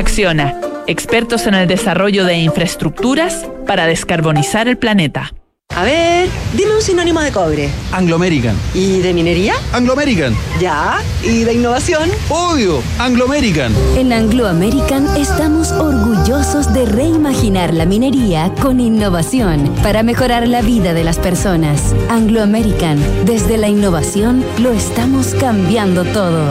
[SPEAKER 8] Acciona, expertos en el desarrollo de infraestructuras para descarbonizar el planeta.
[SPEAKER 9] A ver, dime un sinónimo de cobre.
[SPEAKER 10] Anglo American.
[SPEAKER 9] ¿Y de minería?
[SPEAKER 10] Anglo American.
[SPEAKER 9] Ya. ¿Y de innovación?
[SPEAKER 10] Obvio, Anglo American.
[SPEAKER 11] En Anglo American estamos orgullosos de reimaginar la minería con innovación para mejorar la vida de las personas. Anglo American, desde la innovación lo estamos cambiando todo.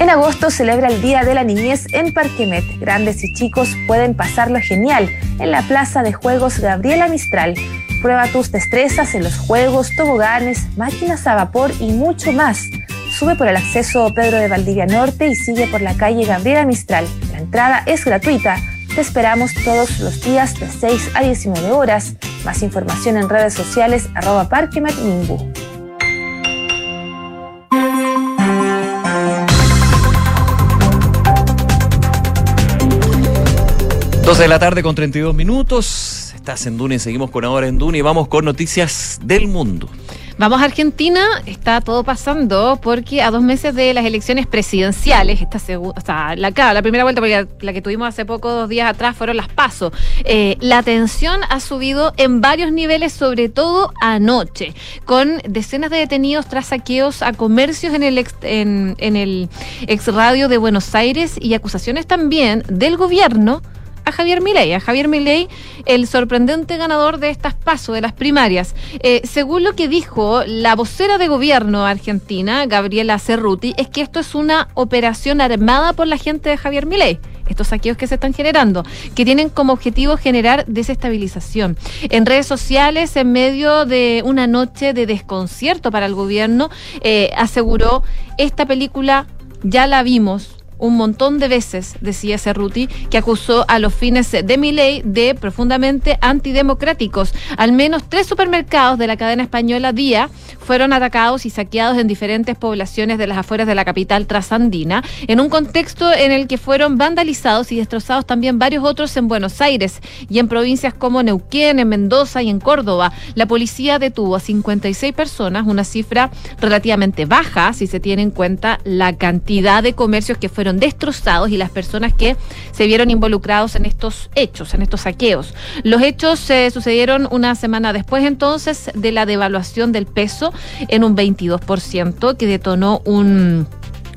[SPEAKER 12] En agosto celebra el Día de la Niñez en Parquemet. Grandes y chicos pueden pasarlo genial en la Plaza de Juegos Gabriela Mistral. Prueba tus destrezas en los juegos, toboganes, máquinas a vapor y mucho más. Sube por el acceso Pedro de Valdivia Norte y sigue por la calle Gabriela Mistral. La entrada es gratuita. Te esperamos todos los días de 6 a 19 horas. Más información en redes sociales arroba.
[SPEAKER 3] 12 de la tarde con 32 minutos. Estás en Duna y seguimos con ahora en Duna y vamos con noticias del mundo.
[SPEAKER 2] Vamos a Argentina, está todo pasando porque a dos meses de las elecciones presidenciales, esta o sea, la, primera vuelta, porque la, que tuvimos hace pocos dos días atrás fueron las pasos. Eh, la tensión ha subido en varios niveles, sobre todo anoche, con decenas de detenidos tras saqueos a comercios en el ex, en el ex radio de Buenos Aires y acusaciones también del gobierno Javier Milei, a Javier Milei, el sorprendente ganador de estas pasos, de las primarias. Eh, según lo que dijo la vocera de gobierno argentina, Gabriela Cerruti, es que esto es una operación armada por la gente de Javier Milei estos saqueos que se están generando, que tienen como objetivo generar desestabilización. En redes sociales, en medio de una noche de desconcierto para el gobierno, eh, aseguró, esta película ya la vimos, un montón de veces, decía Cerruti, que acusó a los fines de Milei de profundamente antidemocráticos. Al menos tres supermercados de la cadena española Día fueron atacados y saqueados en diferentes poblaciones de las afueras de la capital trasandina, en un contexto en el que fueron vandalizados y destrozados también varios otros en Buenos Aires y en provincias como Neuquén, en Mendoza y en Córdoba. La policía detuvo a 56 personas, una cifra relativamente baja si se tiene en cuenta la cantidad de comercios que fueron destrozados y las personas que se vieron involucrados en estos hechos, en estos saqueos. Los hechos se sucedieron una semana después entonces de la devaluación del peso en un 22%, que detonó un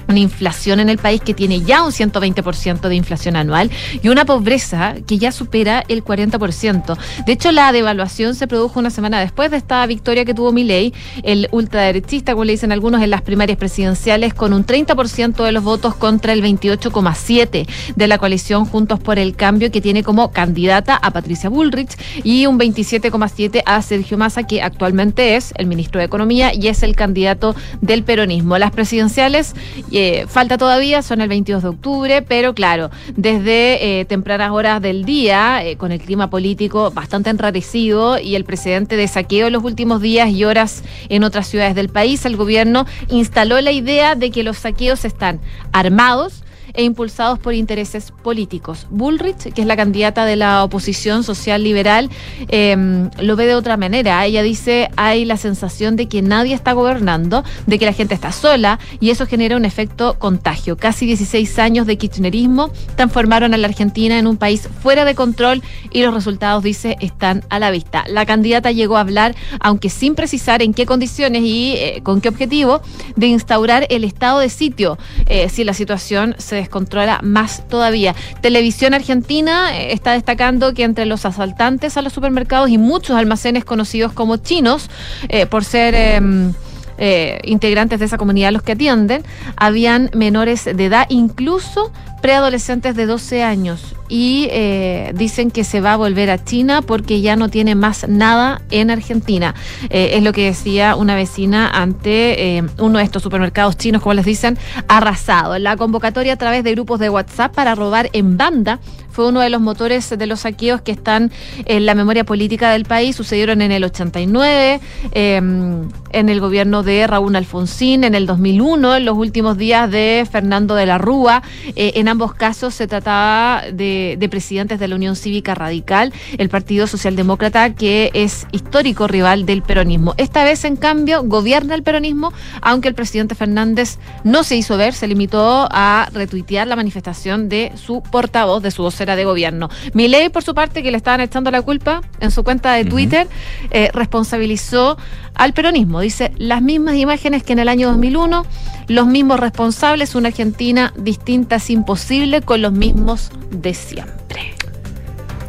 [SPEAKER 2] una inflación en el país que tiene ya un 120% de inflación anual y una pobreza que ya supera el 40%. De hecho, la devaluación se produjo una semana después de esta victoria que tuvo Milei, el ultraderechista, como le dicen algunos, en las primarias presidenciales, con un 30% de los votos contra el 28,7% de la coalición Juntos por el Cambio, que tiene como candidata a Patricia Bullrich y un 27,7% a Sergio Massa, que actualmente es el ministro de Economía y es el candidato del peronismo. Las presidenciales eh, falta todavía, son el 22 de octubre, pero claro, desde eh, tempranas horas del día, eh, con el clima político bastante enrarecido y el precedente de saqueo en los últimos días y horas en otras ciudades del país, el gobierno instaló la idea de que los saqueos están armados e impulsados por intereses políticos. Bullrich, que es la candidata de la oposición social liberal, eh, lo ve de otra manera. Ella dice, hay la sensación de que nadie está gobernando, de que la gente está sola y eso genera un efecto contagio. Casi 16 años de kirchnerismo transformaron a la Argentina en un país fuera de control y los resultados, dice, están a la vista. La candidata llegó a hablar, aunque sin precisar en qué condiciones y eh, con qué objetivo, de instaurar el estado de sitio eh, si la situación se descontrola más todavía. Televisión Argentina eh, está destacando que entre los asaltantes a los supermercados y muchos almacenes conocidos como chinos, eh, por ser... Em, eh, integrantes de esa comunidad los que atienden, habían menores de edad, incluso preadolescentes de 12 años. Y eh, dicen que se va a volver a China porque ya no tiene más nada en Argentina. Eh, es lo que decía una vecina ante uno de estos supermercados chinos, como les dicen, arrasado. La convocatoria a través de grupos de WhatsApp para robar en banda fue uno de los motores de los saqueos que están en la memoria política del país. Sucedieron en el 89, eh, en el gobierno de Raúl Alfonsín, en el 2001, en los últimos días de Fernando de la Rúa. Eh, en ambos casos se trataba de, de, presidentes de la Unión Cívica Radical, el Partido Socialdemócrata, que es histórico rival del peronismo. Esta vez, en cambio, gobierna el peronismo, aunque el presidente Fernández no se hizo ver, se limitó a retuitear la manifestación de su portavoz, de su vocero de gobierno. Milei, por su parte, que le estaban echando la culpa en su cuenta de Twitter, uh -huh. eh, responsabilizó al peronismo. Dice, las mismas imágenes que en el año 2001, los mismos responsables, una Argentina distinta es imposible con los mismos de siempre.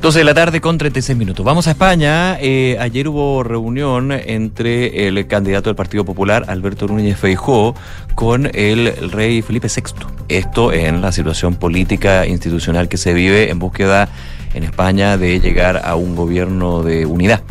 [SPEAKER 3] 12 de la tarde con 36 minutos. Vamos a España. Eh, ayer hubo reunión entre el candidato del Partido Popular, Alberto Núñez Feijó, con el rey Felipe VI. Esto en la situación política institucional que se vive en búsqueda en España de llegar a un gobierno de unidad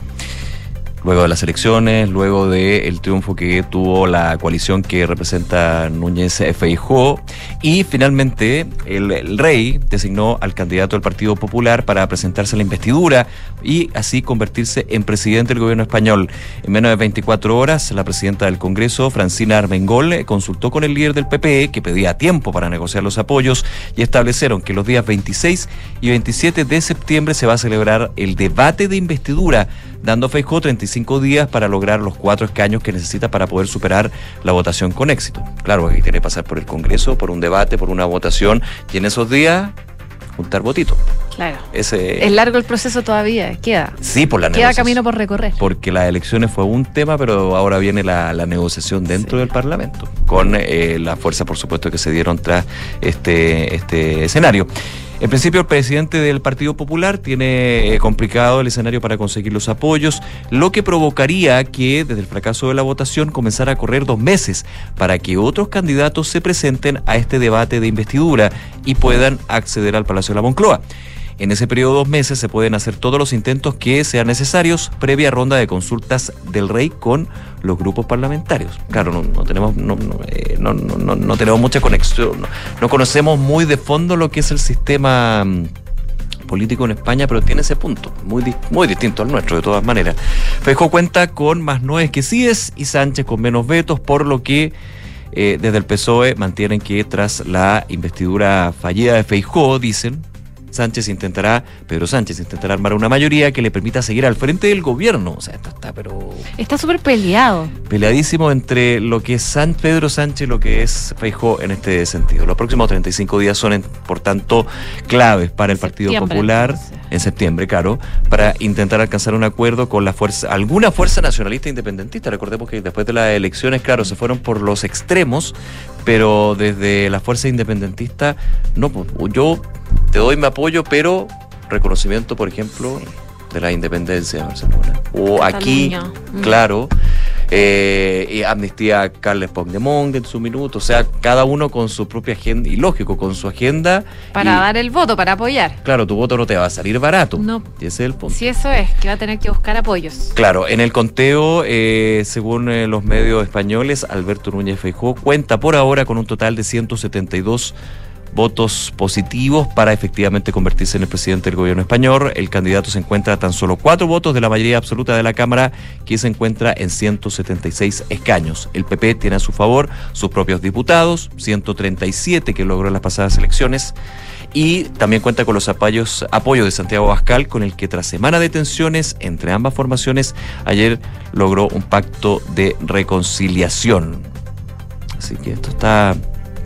[SPEAKER 3] luego de las elecciones, luego del el triunfo que tuvo la coalición que representa Núñez Feijó y finalmente el, rey designó al candidato del Partido Popular para presentarse a la investidura y así convertirse en presidente del gobierno español. En menos de 24 horas, la presidenta del Congreso, Francina Armengol, consultó con el líder del PPE que pedía tiempo para negociar los apoyos y establecieron que los días 26 y 27 de septiembre se va a celebrar el debate de investidura dando Feijó 35 días para lograr los cuatro escaños que necesita para poder superar la votación con éxito. Claro, aquí tiene que pasar por el Congreso, por un debate, por una votación, y en esos días juntar votitos.
[SPEAKER 2] Claro. Ese, es largo el proceso todavía, queda.
[SPEAKER 3] Sí, por la
[SPEAKER 2] Queda camino por recorrer.
[SPEAKER 3] Porque las elecciones fue un tema, pero ahora viene la, la negociación dentro sí. del Parlamento, con eh, la fuerza, por supuesto, que se dieron tras este, este escenario. En principio, el presidente del Partido Popular tiene eh, complicado el escenario para conseguir los apoyos, lo que provocaría que desde el fracaso de la votación comenzara a correr dos meses para que otros candidatos se presenten a este debate de investidura y puedan acceder al Palacio de la Moncloa. En ese periodo de dos meses se pueden hacer todos los intentos que sean necesarios previa ronda de consultas del rey con los grupos parlamentarios. Claro, no, no tenemos no, eh, no, no, no, tenemos mucha conexión, no, conocemos muy de fondo lo que es el sistema mm, político en España, pero tiene ese punto, muy, muy distinto al nuestro, de todas maneras. Feijó cuenta con más nueve que síes y Sánchez con menos vetos, por lo que eh, desde el PSOE mantienen que tras la investidura fallida de Feijó, dicen, Sánchez intentará, Pedro Sánchez intentará armar una mayoría que le permita seguir al frente del gobierno. O sea, esto está, pero.
[SPEAKER 2] Está súper peleado.
[SPEAKER 3] Peleadísimo entre lo que es San Pedro Sánchez y lo que es Feijó en este sentido. Los próximos 35 días son, por tanto, claves para el Partido septiembre, Popular, entonces. en septiembre, claro, para intentar alcanzar un acuerdo con la fuerza, alguna fuerza nacionalista independentista. Recordemos que después de las elecciones, claro, se fueron por los extremos, pero desde la fuerza independentista, no, yo te doy mi apoyo, pero reconocimiento, por ejemplo, de la independencia de Barcelona. O aquí, mm. claro, eh, Amnistía Carles Pogdemont en su minuto, o sea, cada uno con su propia agenda, y lógico, con su agenda.
[SPEAKER 2] Para dar el voto, para apoyar.
[SPEAKER 3] Claro, tu voto no te va a salir barato.
[SPEAKER 2] No.
[SPEAKER 3] Y ese es el punto.
[SPEAKER 2] Si eso es, que va a tener que buscar apoyos.
[SPEAKER 3] Claro, en el conteo, eh, según eh, los medios españoles, Alberto Núñez Feijóo cuenta por ahora con un total de 172 votos positivos para efectivamente convertirse en el presidente del gobierno español. El candidato se encuentra a tan solo cuatro votos de la mayoría absoluta de la Cámara, que se encuentra en 176 escaños. El PP tiene a su favor sus propios diputados, 137 que logró en las pasadas elecciones. Y también cuenta con los apoyos, apoyos de Santiago Bascal, con el que tras semana de tensiones entre ambas formaciones, ayer logró un pacto de reconciliación. Así que esto está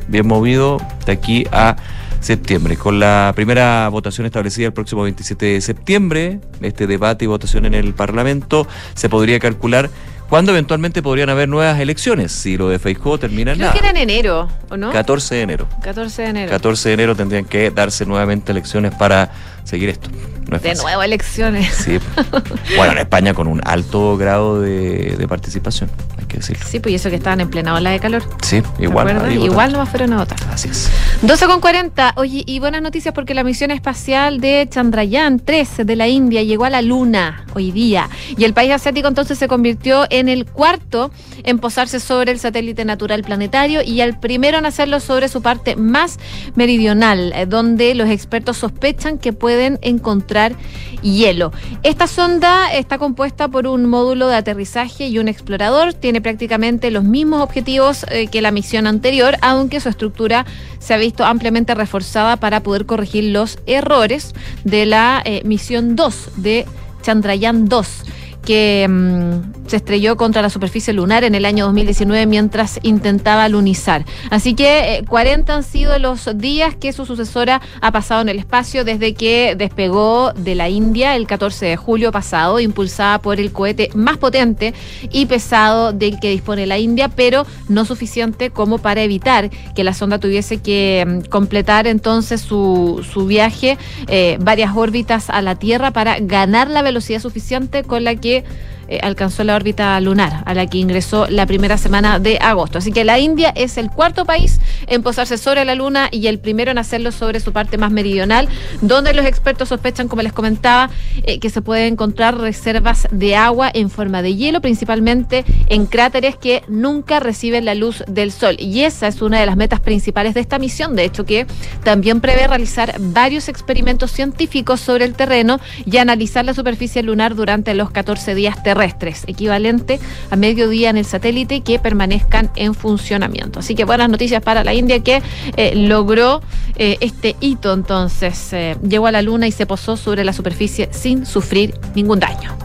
[SPEAKER 3] bien movido de aquí a septiembre. Con la primera votación establecida el próximo 27 de septiembre, este debate y votación en el Parlamento, se podría calcular cuándo eventualmente podrían haber nuevas elecciones, si lo de Feijóo termina en
[SPEAKER 2] Creo
[SPEAKER 3] nada.
[SPEAKER 2] que era en enero, ¿o no?
[SPEAKER 3] 14 de enero.
[SPEAKER 2] 14 de enero.
[SPEAKER 3] 14 de enero tendrían que darse nuevamente elecciones para seguir esto. No es
[SPEAKER 2] De
[SPEAKER 3] fácil.
[SPEAKER 2] nuevo elecciones.
[SPEAKER 3] Sí. Bueno, en España con un alto grado de, de participación, que decirlo.
[SPEAKER 2] Sí, pues y eso que estaban en plena ola de calor.
[SPEAKER 3] Sí, igual. Ahí
[SPEAKER 2] Igual no fueron a votar.
[SPEAKER 3] Así es.
[SPEAKER 2] 12 con 40. Oye, y buenas noticias porque la misión espacial de Chandrayaan 3 de la India llegó a la Luna hoy día. Y el país asiático entonces se convirtió en el cuarto en posarse sobre el satélite natural planetario y el primero en hacerlo sobre su parte más meridional, eh, donde los expertos sospechan que pueden encontrar hielo. Esta sonda está compuesta por un módulo de aterrizaje y un explorador. Tiene prácticamente los mismos objetivos eh, que la misión anterior, aunque su estructura se ha visto ampliamente reforzada para poder corregir los errores de la eh, misión 2 de Chandrayaan 2 que mm, se estrelló contra la superficie lunar en el año 2019 mientras intentaba lunizar. Así que eh, 40 han sido los días que su sucesora ha pasado en el espacio desde que despegó de la India el 14 de julio pasado, impulsada por el cohete más potente y pesado del que dispone la India, pero no suficiente como para evitar que la sonda tuviese que mm, completar entonces su, su viaje eh, varias órbitas a la Tierra para ganar la velocidad suficiente con la que você eh, alcanzó la órbita lunar, a la que ingresó la primera semana de agosto. Así que la India es el cuarto país en posarse sobre la Luna y el primero en hacerlo sobre su parte más meridional, donde los expertos sospechan, como les comentaba, eh, que se pueden encontrar reservas de agua en forma de hielo, principalmente en cráteres que nunca reciben la luz del Sol. Y esa es una de las metas principales de esta misión, de hecho, que también prevé realizar varios experimentos científicos sobre el terreno y analizar la superficie lunar durante los 14 días terrestres, equivalente a medio día en el satélite que permanezcan en funcionamiento. Así que buenas noticias para la India que eh, logró eh, este hito entonces. eh, llegó a la Luna y se posó sobre la superficie sin sufrir ningún daño.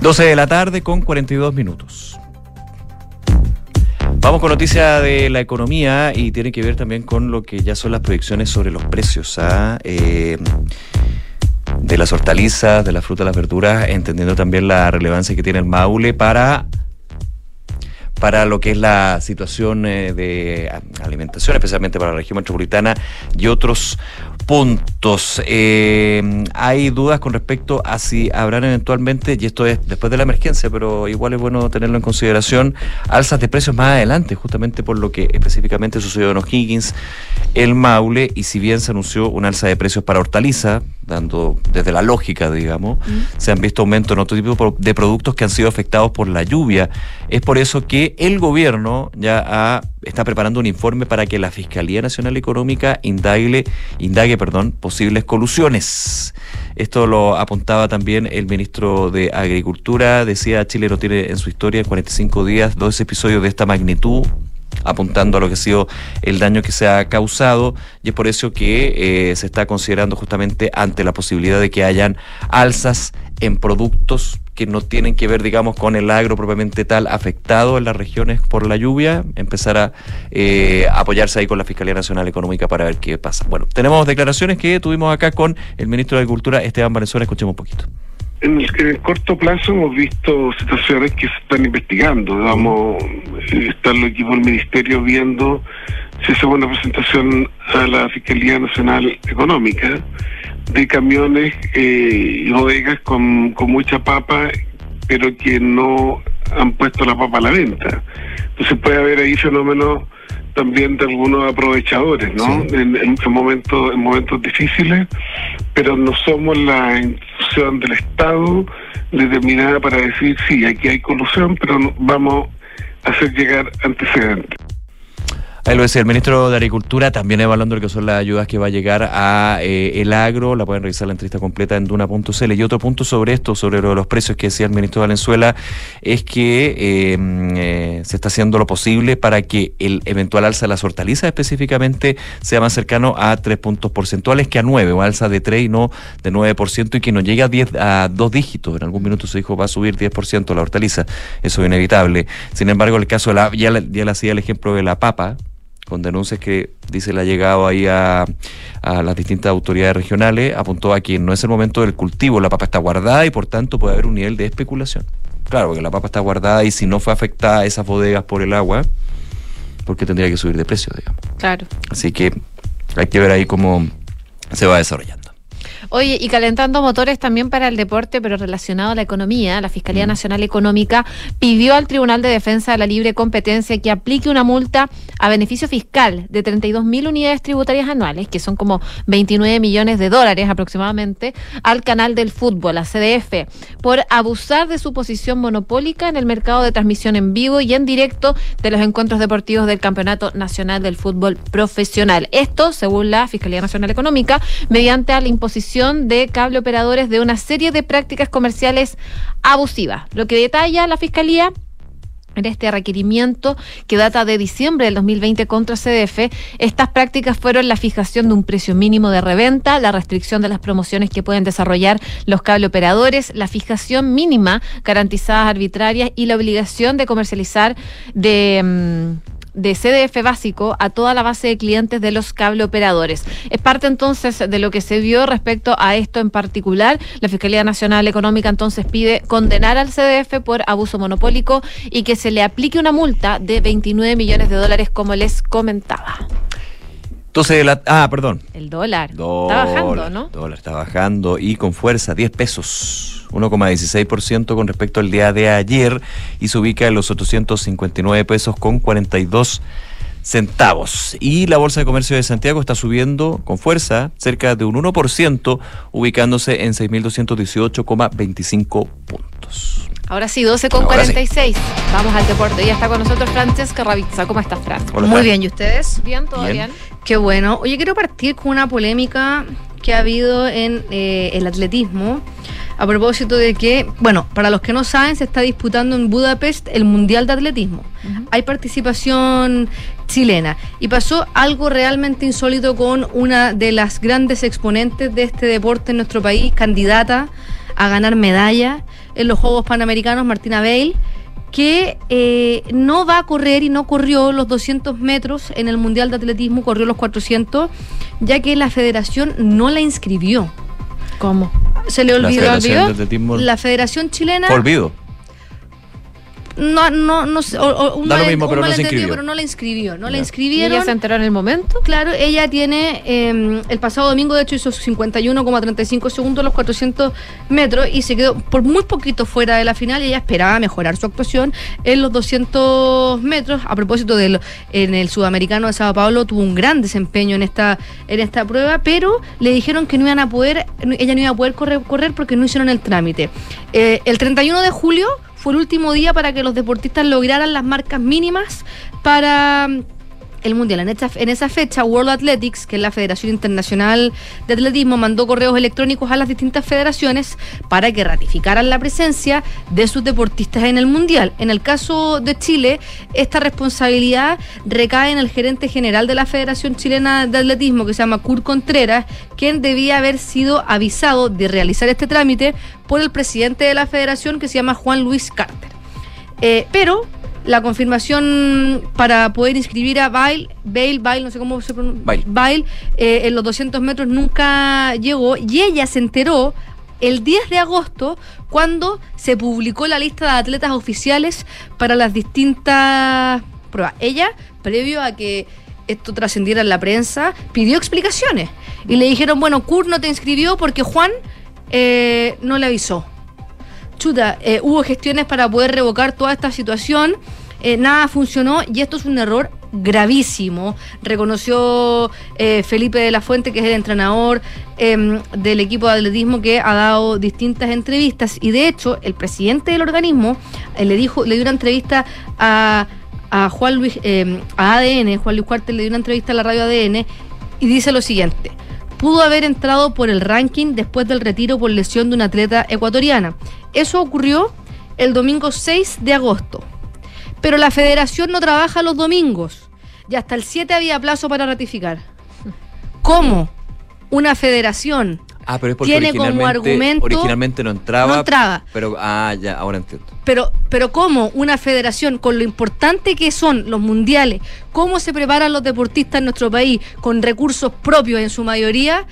[SPEAKER 3] 12 de la tarde con 42 minutos. Vamos con noticia de la economía y tiene que ver también con lo que ya son las proyecciones sobre los precios ¿ah? De las hortalizas, de las frutas, las verduras, entendiendo también la relevancia que tiene el Maule para para lo que es la situación eh, de alimentación, especialmente para la región metropolitana y otros puntos. Eh, hay dudas con respecto a si habrán eventualmente, y esto es después de la emergencia, pero igual es bueno tenerlo en consideración, alzas de precios más adelante, justamente por lo que específicamente sucedió en O'Higgins, el Maule, y si bien se anunció un alza de precios para hortaliza, dando desde la lógica, digamos, se han visto aumentos en otro tipo de productos que han sido afectados por la lluvia. Es por eso que el gobierno ya está preparando un informe para que la Fiscalía Nacional Económica indague, indague perdón, posibles colusiones. Esto lo apuntaba también el ministro de Agricultura. Decía, Chile no tiene en su historia en 45 días dos episodios de esta magnitud apuntando a lo que ha sido el daño que se ha causado y es por eso que eh, se está considerando justamente ante la posibilidad de que hayan alzas en productos que no tienen que ver, digamos, con el agro propiamente tal afectado en las regiones por la lluvia, empezar a eh, apoyarse ahí con la Fiscalía Nacional Económica para ver qué pasa. Bueno, tenemos declaraciones que tuvimos acá con el ministro de Agricultura, Esteban Valenzuela, escuchemos un poquito.
[SPEAKER 13] En el, en el corto plazo hemos visto situaciones que se están investigando. Digamos, eh, están los equipos del ministerio viendo si hacemos una presentación a la Fiscalía Nacional Económica de camiones eh, y bodegas con mucha papa, pero que no han puesto la papa a la venta. Entonces puede haber ahí fenómenos también de algunos aprovechadores, ¿no? En, en, momentos en momentos difíciles, pero no somos la institución del Estado determinada para decir sí, aquí hay colusión, pero vamos a hacer llegar antecedentes.
[SPEAKER 3] Ahí lo decía el ministro de Agricultura, también evaluando lo que son las ayudas que va a llegar a eh, el agro. La pueden revisar la entrevista completa en duna.cl. Y otro punto sobre esto, sobre los precios que decía el ministro de Valenzuela, es que eh, eh, se está haciendo lo posible para que el eventual alza de las hortalizas específicamente sea más cercano a tres puntos porcentuales que a nueve, o alza de tres y no de 9%, y que no llegue a, 10, a dos dígitos. En algún minuto se dijo va a subir 10% la hortaliza. Eso es inevitable. Sin embargo, el caso de la, ya le hacía el ejemplo de la papa, con denuncias que dice le ha llegado ahí a, a, las distintas autoridades regionales, apuntó a que no es el momento del cultivo, la papa está guardada y por tanto puede haber un nivel de especulación. Claro, porque la papa está guardada y si no fue afectada a esas bodegas por el agua, porque tendría que subir de precio, digamos.
[SPEAKER 2] Claro.
[SPEAKER 3] Así que hay que ver ahí cómo se va desarrollando.
[SPEAKER 2] Oye, y calentando motores también para el deporte, pero relacionado a la economía, la Fiscalía
[SPEAKER 3] Mm.
[SPEAKER 2] Nacional Económica pidió al Tribunal de Defensa de la Libre Competencia que aplique una multa a beneficio fiscal de 32 mil unidades tributarias anuales, que son como 29 millones de dólares aproximadamente, al canal del fútbol, a CDF, por abusar de su posición monopólica en el mercado de transmisión en vivo y en directo de los encuentros deportivos del Campeonato Nacional del Fútbol Profesional. Esto, según la Fiscalía Nacional Económica, mediante la imposición de cable operadores de una serie de prácticas comerciales abusivas. Lo que detalla la Fiscalía en este requerimiento que data de diciembre del 2020 contra CDF, estas prácticas fueron la fijación de un precio mínimo de reventa, la restricción de las promociones que pueden desarrollar los cable operadores, la fijación mínima garantizadas arbitrarias y la obligación de comercializar de... mm, de CDF básico a toda la base de clientes de los cable operadores. Es parte entonces de lo que se vio respecto a esto en particular. La Fiscalía Nacional Económica entonces pide condenar al CDF por abuso monopólico y que se le aplique una multa de 29 millones de dólares como les comentaba.
[SPEAKER 3] Entonces, la, ah, perdón.
[SPEAKER 2] El dólar.
[SPEAKER 3] Dólar,
[SPEAKER 2] Está bajando, ¿no?
[SPEAKER 3] Dólar está bajando y con fuerza, 10 pesos. 1,16% con respecto al día de ayer y se ubica en los 859 pesos con 42 centavos. Y la Bolsa de Comercio de Santiago está subiendo con fuerza, cerca de un 1%, ubicándose en 6.218,25 puntos.
[SPEAKER 2] Ahora sí, 12 con
[SPEAKER 3] Ahora sí.
[SPEAKER 2] 46. Vamos al deporte. Ya está con nosotros Francesca Ravizza. ¿Cómo estás, Fran?
[SPEAKER 3] Hola,
[SPEAKER 14] Muy
[SPEAKER 3] Fran.
[SPEAKER 14] bien, ¿y ustedes?
[SPEAKER 2] Bien, todo bien.
[SPEAKER 3] Bien.
[SPEAKER 14] Qué bueno. Oye, quiero partir con una polémica que ha habido en eh, el atletismo. A propósito de que, bueno, para los que no saben, se está disputando en Budapest el Mundial de Atletismo. Hay participación chilena. Y pasó algo realmente insólito con una de las grandes exponentes de este deporte en nuestro país, candidata a ganar medalla en los Juegos Panamericanos, Martina Bale, que eh, no va a correr y no corrió los 200 metros en el Mundial de Atletismo, corrió los 400, ya que la federación no la inscribió.
[SPEAKER 2] ¿Cómo?
[SPEAKER 14] Se le
[SPEAKER 3] La
[SPEAKER 14] olvidó.
[SPEAKER 3] De
[SPEAKER 14] La Federación Chilena
[SPEAKER 3] olvido.
[SPEAKER 14] No, no, no sé, o- o un
[SPEAKER 3] Da lo mismo,
[SPEAKER 14] un
[SPEAKER 3] pero no se
[SPEAKER 14] malentendido,
[SPEAKER 3] inscribió.
[SPEAKER 14] pero no la inscribió, no la
[SPEAKER 3] Ya.
[SPEAKER 2] ¿Y
[SPEAKER 14] inscribieron.
[SPEAKER 2] ella se enteró en el momento?
[SPEAKER 14] Claro, ella tiene, eh, el pasado domingo de hecho hizo 51,35 segundos los 400 metros y se quedó por muy poquito fuera de la final y ella esperaba mejorar su actuación en los 200 metros. A propósito de lo- en el sudamericano de Sao Paulo tuvo un gran desempeño en esta, en esta prueba, pero le dijeron que no iban a poder, ella no iba a poder correr, correr porque no hicieron el trámite. Eh, el 31 de julio fue el último día para que los deportistas lograran las marcas mínimas para el mundial. En esa, fecha, World Athletics, que es la Federación Internacional de Atletismo, mandó correos electrónicos a las distintas federaciones para que ratificaran la presencia de sus deportistas en el mundial. En el caso de Chile, esta responsabilidad recae en el gerente general de la Federación Chilena de Atletismo, que se llama Kurt Contreras, quien debía haber sido avisado de realizar este trámite por el presidente de la federación, que se llama Juan Luis Carter. Eh, pero la confirmación para poder inscribir a Bail, Bail, Bail, no sé cómo se pronuncia,
[SPEAKER 3] Bail.
[SPEAKER 14] Bail, eh, en los 200 metros nunca llegó y ella se enteró el 10 de agosto cuando se publicó la lista de atletas oficiales para las distintas pruebas. Ella, previo a que esto trascendiera en la prensa, pidió explicaciones y le dijeron, bueno, Kurt no te inscribió porque Juan eh, no le avisó. Chuta, eh, hubo gestiones para poder revocar toda esta situación, eh, nada funcionó y esto es un error gravísimo, reconoció eh, Felipe de la Fuente, que es el entrenador em, del equipo de atletismo que ha dado distintas entrevistas y de hecho el presidente del organismo le dijo, le dio una entrevista a, a Juan Luis, em, a ADN, Juan Luis Cuartel le dio una entrevista a la radio ADN y dice lo siguiente. Pudo haber entrado por el ranking después del retiro por lesión de una atleta ecuatoriana. Eso ocurrió el domingo 6 de agosto. Pero la federación no trabaja los domingos. Y hasta el 7 había plazo para ratificar. ¿Cómo una federación
[SPEAKER 3] Ah, pero es porque
[SPEAKER 14] tiene como argumento-
[SPEAKER 3] originalmente no entraba.
[SPEAKER 14] No entraba.
[SPEAKER 3] Pero, ah, ya, ahora entiendo.
[SPEAKER 14] Pero, pero cómo una federación, con lo importante que son los mundiales, cómo se preparan los deportistas en nuestro país, con recursos propios en su mayoría,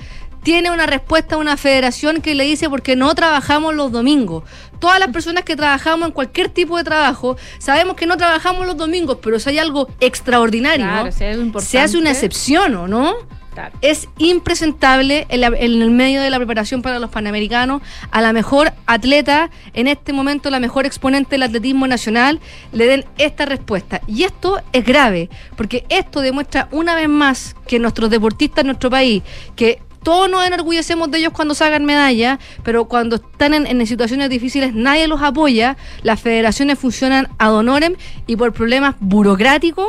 [SPEAKER 14] tiene una respuesta a una federación que le dice porque no trabajamos los domingos. Todas las personas que trabajamos en cualquier tipo de trabajo, sabemos que no trabajamos los domingos, pero si hay algo extraordinario,
[SPEAKER 4] Claro, si hay algo
[SPEAKER 14] se hace una excepción, ¿o no?
[SPEAKER 4] Claro.
[SPEAKER 14] Es impresentable en, la- en el medio de la preparación para los Panamericanos a la mejor atleta, en este momento la mejor exponente del atletismo nacional, le den esta respuesta. Y esto es grave, porque esto demuestra una vez más que nuestros deportistas en nuestro país, que todos nos enorgullecemos de ellos cuando sacan medallas, pero cuando están en, en situaciones difíciles nadie los apoya, las federaciones funcionan ad honorem y por problemas burocráticos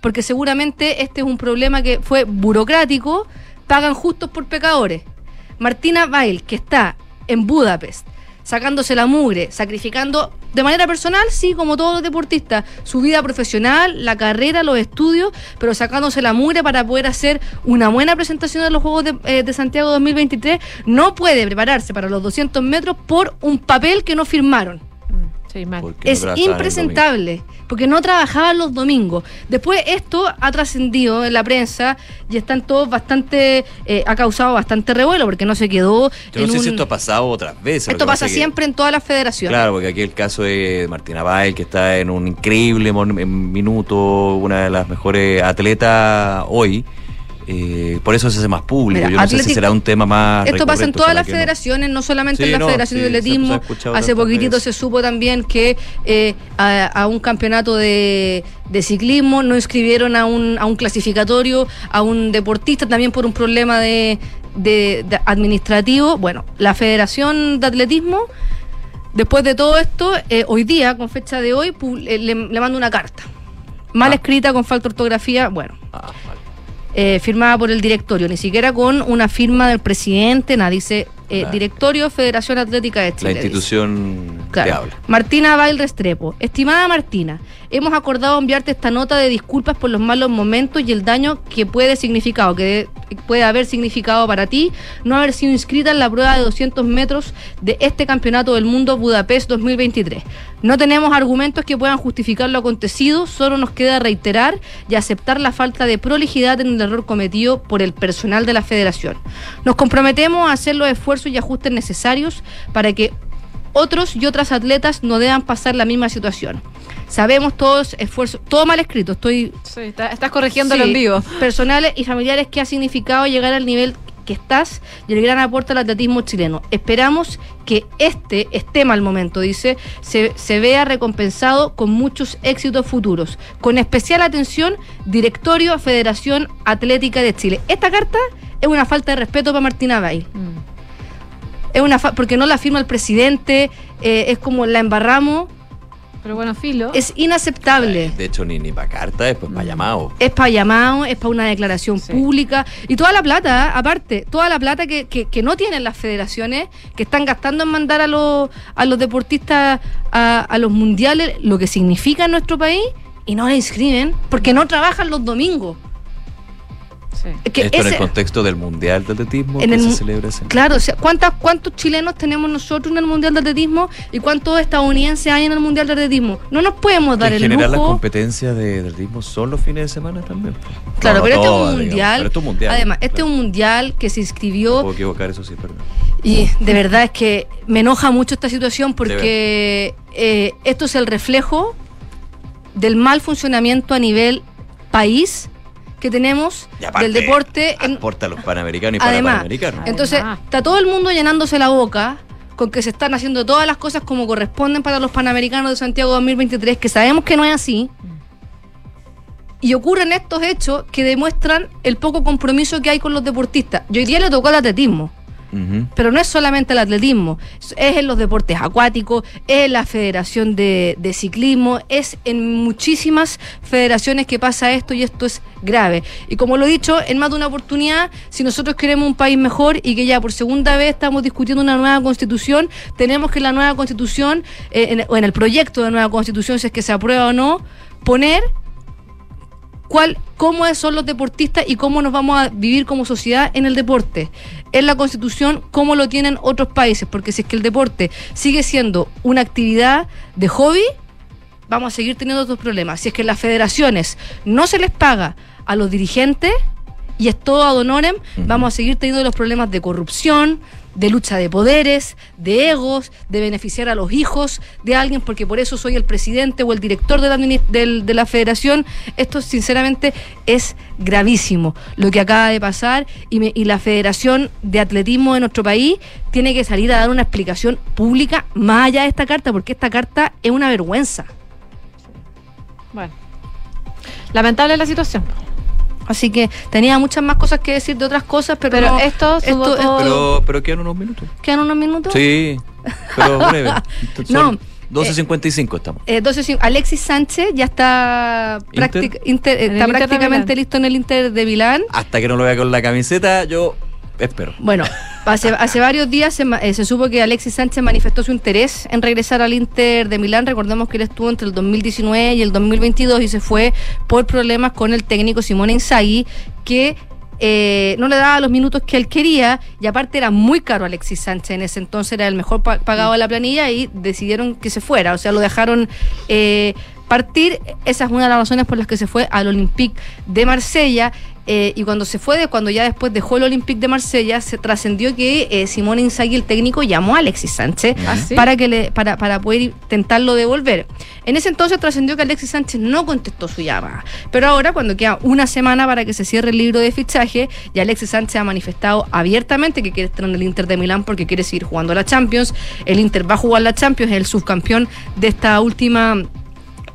[SPEAKER 14] porque seguramente este es un problema que fue burocrático, pagan justos por pecadores. Martina Bail, que está en Budapest, sacándose la mugre, sacrificando de manera personal, sí, como todos los deportistas, su vida profesional, la carrera, los estudios, pero sacándose la mugre para poder hacer una buena presentación en los Juegos de, eh, de Santiago 2023, no puede prepararse para los 200 metros por un papel que no firmaron.
[SPEAKER 4] Sí, mal.
[SPEAKER 3] Porque no
[SPEAKER 14] Es impresentable, porque no trabajaban los domingos. Después esto ha trascendido en la prensa y están todos bastante, eh, ha causado bastante revuelo porque no se quedó.
[SPEAKER 3] Yo no sé si esto ha pasado otras veces.
[SPEAKER 14] esto pasa
[SPEAKER 3] que-
[SPEAKER 14] siempre en todas las federaciones.
[SPEAKER 3] Claro, porque aquí el caso de Martina Bail, que está en un increíble minuto, una de las mejores atletas hoy. Eh, por eso se hace más público.
[SPEAKER 14] Mira,
[SPEAKER 3] Yo no sé si será un tema más.
[SPEAKER 14] Esto pasa en todas las federaciones, no solamente
[SPEAKER 3] Sí,
[SPEAKER 14] en la
[SPEAKER 3] no,
[SPEAKER 14] Federación
[SPEAKER 3] sí,
[SPEAKER 14] de Atletismo. Hace poquitito
[SPEAKER 3] veces.
[SPEAKER 14] se supo también que eh, a, a un campeonato de, de ciclismo no inscribieron a un, a un clasificatorio, a un deportista también por un problema de, de- de administrativo. Bueno, la Federación de Atletismo, después de todo esto, eh, hoy día, con fecha de hoy, eh, le, le manda una carta. Mal escrita, con falta de ortografía, bueno
[SPEAKER 3] Ah.
[SPEAKER 14] Eh, firmada por el directorio, ni siquiera con una firma del presidente, nada, dice eh,
[SPEAKER 3] Claro.
[SPEAKER 14] Directorio Federación Atlética de
[SPEAKER 3] La
[SPEAKER 14] Chile. dice.
[SPEAKER 3] institución
[SPEAKER 14] Claro.
[SPEAKER 3] que habla.
[SPEAKER 14] Martina Bail Restrepo. Estimada Martina, hemos acordado enviarte esta nota de disculpas por los malos momentos y el daño que puede significado, que puede haber significado para ti no haber sido inscrita en la prueba de 200 metros de este Campeonato del Mundo Budapest 2023. No tenemos argumentos que puedan justificar lo acontecido, solo nos queda reiterar y aceptar la falta de prolijidad en el error cometido por el personal de la federación. Nos comprometemos a hacer los esfuerzos y ajustes necesarios para que otros y otras atletas no deban pasar la misma situación. Sabemos todos esfuerzos, todo mal escrito, estoy
[SPEAKER 4] Sí, está- estás corrigiéndolo
[SPEAKER 14] Sí,
[SPEAKER 4] en vivo.
[SPEAKER 14] Personales y familiares que ha significado llegar al nivel que estás y el gran aporte al atletismo chileno. Esperamos que este, este mal momento, dice, se, se vea recompensado con muchos éxitos futuros. Con especial atención, Directorio Federación Atlética de Chile. Esta carta es una falta de respeto para Martina Bail. Es una fa- porque no la firma el presidente, eh, es como la embarramos.
[SPEAKER 4] Pero bueno, filo.
[SPEAKER 14] Es inaceptable.
[SPEAKER 3] De hecho, ni, ni para carta, después
[SPEAKER 14] Mm.
[SPEAKER 3] para llamado.
[SPEAKER 14] Es para llamado, es para una declaración pública y toda la plata, ¿eh? aparte, toda la plata que, que- que no tienen las federaciones, que están gastando en mandar a los, a los deportistas a, a los mundiales, lo que significa en nuestro país, y no la inscriben porque no trabajan los domingos. Que
[SPEAKER 3] Esto en el contexto del Mundial de Atletismo
[SPEAKER 14] En
[SPEAKER 3] que
[SPEAKER 14] el
[SPEAKER 3] se celebra ese
[SPEAKER 14] Claro, o sea, ¿cuántas, ¿cuántos chilenos tenemos nosotros en el Mundial de Atletismo y cuántos estadounidenses hay en el Mundial de Atletismo? No nos podemos dar
[SPEAKER 3] en
[SPEAKER 14] el
[SPEAKER 3] general, las
[SPEAKER 14] lujo.
[SPEAKER 3] competencias de atletismo son los fines de semana también.
[SPEAKER 14] Claro,
[SPEAKER 3] No, no
[SPEAKER 14] pero este es un
[SPEAKER 3] digamos,
[SPEAKER 14] mundial.
[SPEAKER 3] pero esto es un mundial.
[SPEAKER 14] Además, este es un mundial que se inscribió
[SPEAKER 3] Puedo equivocar, eso sí, perdón.
[SPEAKER 14] Y de verdad es que me enoja mucho esta situación porque eh, esto es el reflejo del mal funcionamiento a nivel país que tenemos
[SPEAKER 3] aparte,
[SPEAKER 14] del deporte en,
[SPEAKER 3] Aporta a los panamericanos y para
[SPEAKER 14] Además,
[SPEAKER 3] panamericanos.
[SPEAKER 14] entonces está todo el mundo llenándose la boca con que se están haciendo todas las cosas como corresponden para los Panamericanos de Santiago 2023, que sabemos que no es así. Y ocurren estos hechos que demuestran el poco compromiso que hay con los deportistas. Y hoy día le tocó al atletismo. Pero no es solamente el atletismo, es en los deportes acuáticos, es en la Federación de, Ciclismo, es en muchísimas federaciones que pasa esto y esto es grave. Y como lo he dicho, en más de una oportunidad, si nosotros queremos un país mejor y que ya por segunda vez estamos discutiendo una nueva constitución, tenemos que la nueva constitución, eh, en, o en el proyecto de nueva constitución, si es que se aprueba o no, poner cuál, cómo son los deportistas y cómo nos vamos a vivir como sociedad en el deporte. En la constitución, cómo lo tienen otros países, porque si es que el deporte sigue siendo una actividad de hobby, vamos a seguir teniendo otros problemas. Si es que las federaciones no se les paga a los dirigentes y es todo ad honorem, vamos a seguir teniendo los problemas de corrupción, de lucha de poderes, de egos, de beneficiar a los hijos de alguien, porque por eso soy el presidente o el director de la, la federación. Esto sinceramente es gravísimo lo que acaba de pasar y, me, y la Federación de Atletismo de nuestro país tiene que salir a dar una explicación pública más allá de esta carta, porque esta carta es una vergüenza.
[SPEAKER 2] Bueno, lamentable la situación.
[SPEAKER 14] Así que tenía muchas más cosas que decir de otras cosas, pero,
[SPEAKER 2] pero
[SPEAKER 14] no,
[SPEAKER 2] esto,
[SPEAKER 14] esto,
[SPEAKER 3] esto pero, pero quedan unos minutos.
[SPEAKER 14] ¿Quedan unos minutos?
[SPEAKER 3] Sí, pero breve.
[SPEAKER 14] no.
[SPEAKER 3] 12.55 estamos.
[SPEAKER 14] Eh, 12, Alexis Sánchez ya está,
[SPEAKER 3] Inter.
[SPEAKER 14] Inter, está
[SPEAKER 2] Inter
[SPEAKER 14] prácticamente listo en el Inter de Milán.
[SPEAKER 3] Hasta que no lo vea con la camiseta, yo espero.
[SPEAKER 14] Bueno, hace, hace varios días se, eh, se, supo que Alexis Sánchez manifestó su interés en regresar al Inter de Milán. Recordemos que él estuvo entre el 2019 y el 2022 y se fue por problemas con el técnico Simone Inzaghi, que eh, no le daba los minutos que él quería y aparte era muy caro Alexis Sánchez. En ese entonces era el mejor pagado de la planilla y decidieron que se fuera. O sea lo dejaron eh, partir. Esa es una de las razones por las que se fue al Olympique de Marsella eh, y cuando se fue, cuando ya después dejó el Olympique de Marsella, se trascendió que eh, Simón Inzaghi, el técnico, llamó a Alexis Sánchez
[SPEAKER 2] ¿Ah, sí?
[SPEAKER 14] para que le, para, para poder intentarlo devolver. En ese entonces trascendió que Alexis Sánchez no contestó su llamada. Pero ahora, cuando queda una semana para que se cierre el libro de fichaje, y Alexis Sánchez ha manifestado abiertamente que quiere estar en el Inter de Milán porque quiere seguir jugando la Champions. El Inter va a jugar la Champions, es el subcampeón de esta última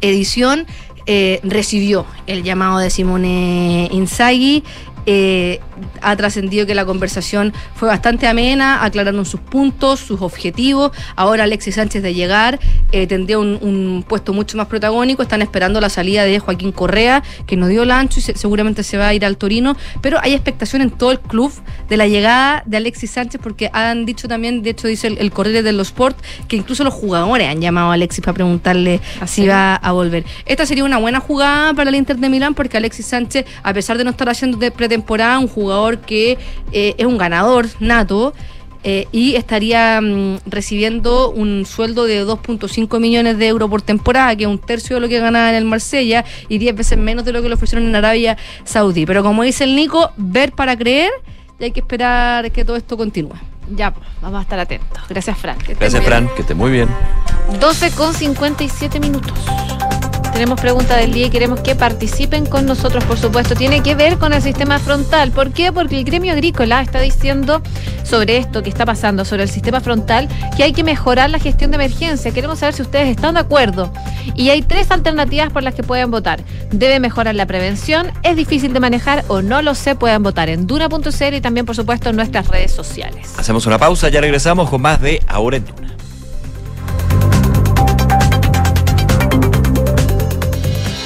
[SPEAKER 14] edición. Eh, recibió el llamado de Simone Inzaghi. Eh, ha trascendido que la conversación fue bastante amena, aclararon sus puntos, sus objetivos. Ahora Alexis Sánchez de llegar eh, tendría un, un, puesto mucho más protagónico. Están esperando la salida de Joaquín Correa, que no dio el ancho y se, seguramente se va a ir al Torino. Pero hay expectación en todo el club de la llegada de Alexis Sánchez, porque han dicho también, de hecho dice el, el Correo de los Sport, que incluso los jugadores han llamado a Alexis para preguntarle
[SPEAKER 2] Así
[SPEAKER 14] si va a volver. Esta sería una buena jugada para el Inter de Milán, porque Alexis Sánchez, a pesar de no estar haciendo de pretemporada, un jugador que eh, es un ganador nato. Eh, y estaría mm, recibiendo un sueldo de 2.5 millones de euros por temporada, que es un tercio de lo que ganaba en el Marsella y 10 veces menos de lo que le ofrecieron en Arabia Saudí. Pero como dice el Nico, ver para creer y hay que esperar que todo esto continúe.
[SPEAKER 2] Ya, pues, vamos a estar atentos. Gracias, Fran.
[SPEAKER 3] Gracias, Fran, que esté muy bien.
[SPEAKER 2] 12 con 57 minutos. Tenemos pregunta del día y queremos que participen con nosotros, por supuesto. Tiene que ver con el sistema frontal. ¿Por qué? Porque el gremio agrícola está diciendo sobre esto que está pasando, sobre el sistema frontal, que hay que mejorar la gestión de emergencia. Queremos saber si ustedes están de acuerdo. Y hay tres alternativas por las que pueden votar. Debe mejorar la prevención, es difícil de manejar o no lo sé, pueden votar en duna.cl y también, por supuesto, en nuestras redes sociales.
[SPEAKER 3] Hacemos una pausa, ya regresamos con más de Ahora en Duna.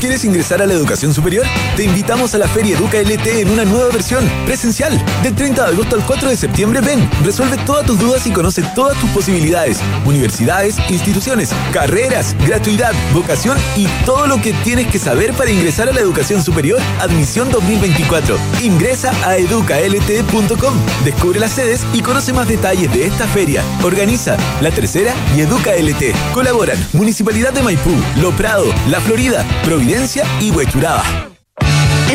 [SPEAKER 15] ¿Quieres ingresar a la educación superior? Te invitamos a la Feria Educa LT en una nueva versión, presencial. Del 30 de agosto al 4 de septiembre, ven, resuelve todas tus dudas y conoce todas tus posibilidades. Universidades, instituciones, carreras, gratuidad, vocación y todo lo que tienes que saber para ingresar a la educación superior, admisión 2024. Ingresa a educalt.com, descubre las sedes y conoce más detalles de esta feria. Organiza La Tercera y Educa LT. Colaboran Municipalidad de Maipú, Lo Prado, La Florida, Y Huechuraba.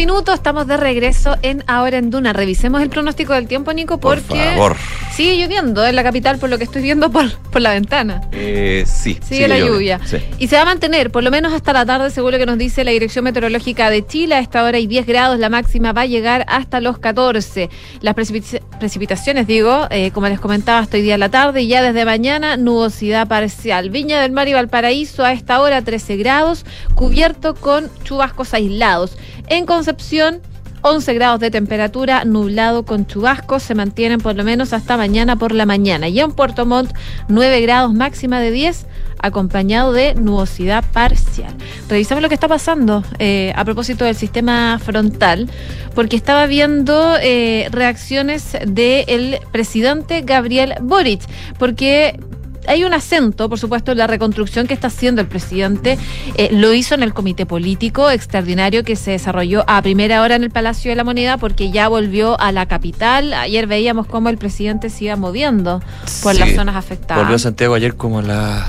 [SPEAKER 2] Estamos de regreso en Ahora en Duna. Revisemos el pronóstico del tiempo, Nico, porque
[SPEAKER 3] por favor.
[SPEAKER 2] sigue lloviendo en la capital por lo que estoy viendo por, por la ventana.
[SPEAKER 3] Eh, sí.
[SPEAKER 2] Sigue, la lluvia. Y se va a mantener por lo menos hasta la tarde, seguro que nos dice la Dirección Meteorológica de Chile. A esta hora hay 10 grados, la máxima va a llegar hasta los 14. Las precipitaciones, digo, eh, como les comentaba, hasta hoy día en la tarde y ya desde mañana nubosidad parcial. Viña del Mar y Valparaíso a esta hora 13 grados, cubierto con chubascos aislados. En Concepción, 11 grados de temperatura, nublado con chubascos, se mantienen por lo menos hasta mañana por la mañana. Y en Puerto Montt, 9 grados máxima de 10, acompañado de nubosidad parcial. Revisamos lo que está pasando eh, a propósito del sistema frontal, porque estaba viendo eh, reacciones del presidente Gabriel Boric, porque hay un acento, por supuesto, en la reconstrucción que está haciendo el presidente. Eh, lo hizo en el comité político extraordinario que se desarrolló a primera hora en el Palacio de la Moneda porque ya volvió a la capital. Ayer veíamos cómo el presidente se iba moviendo por las zonas afectadas.
[SPEAKER 3] Volvió a Santiago ayer como a las...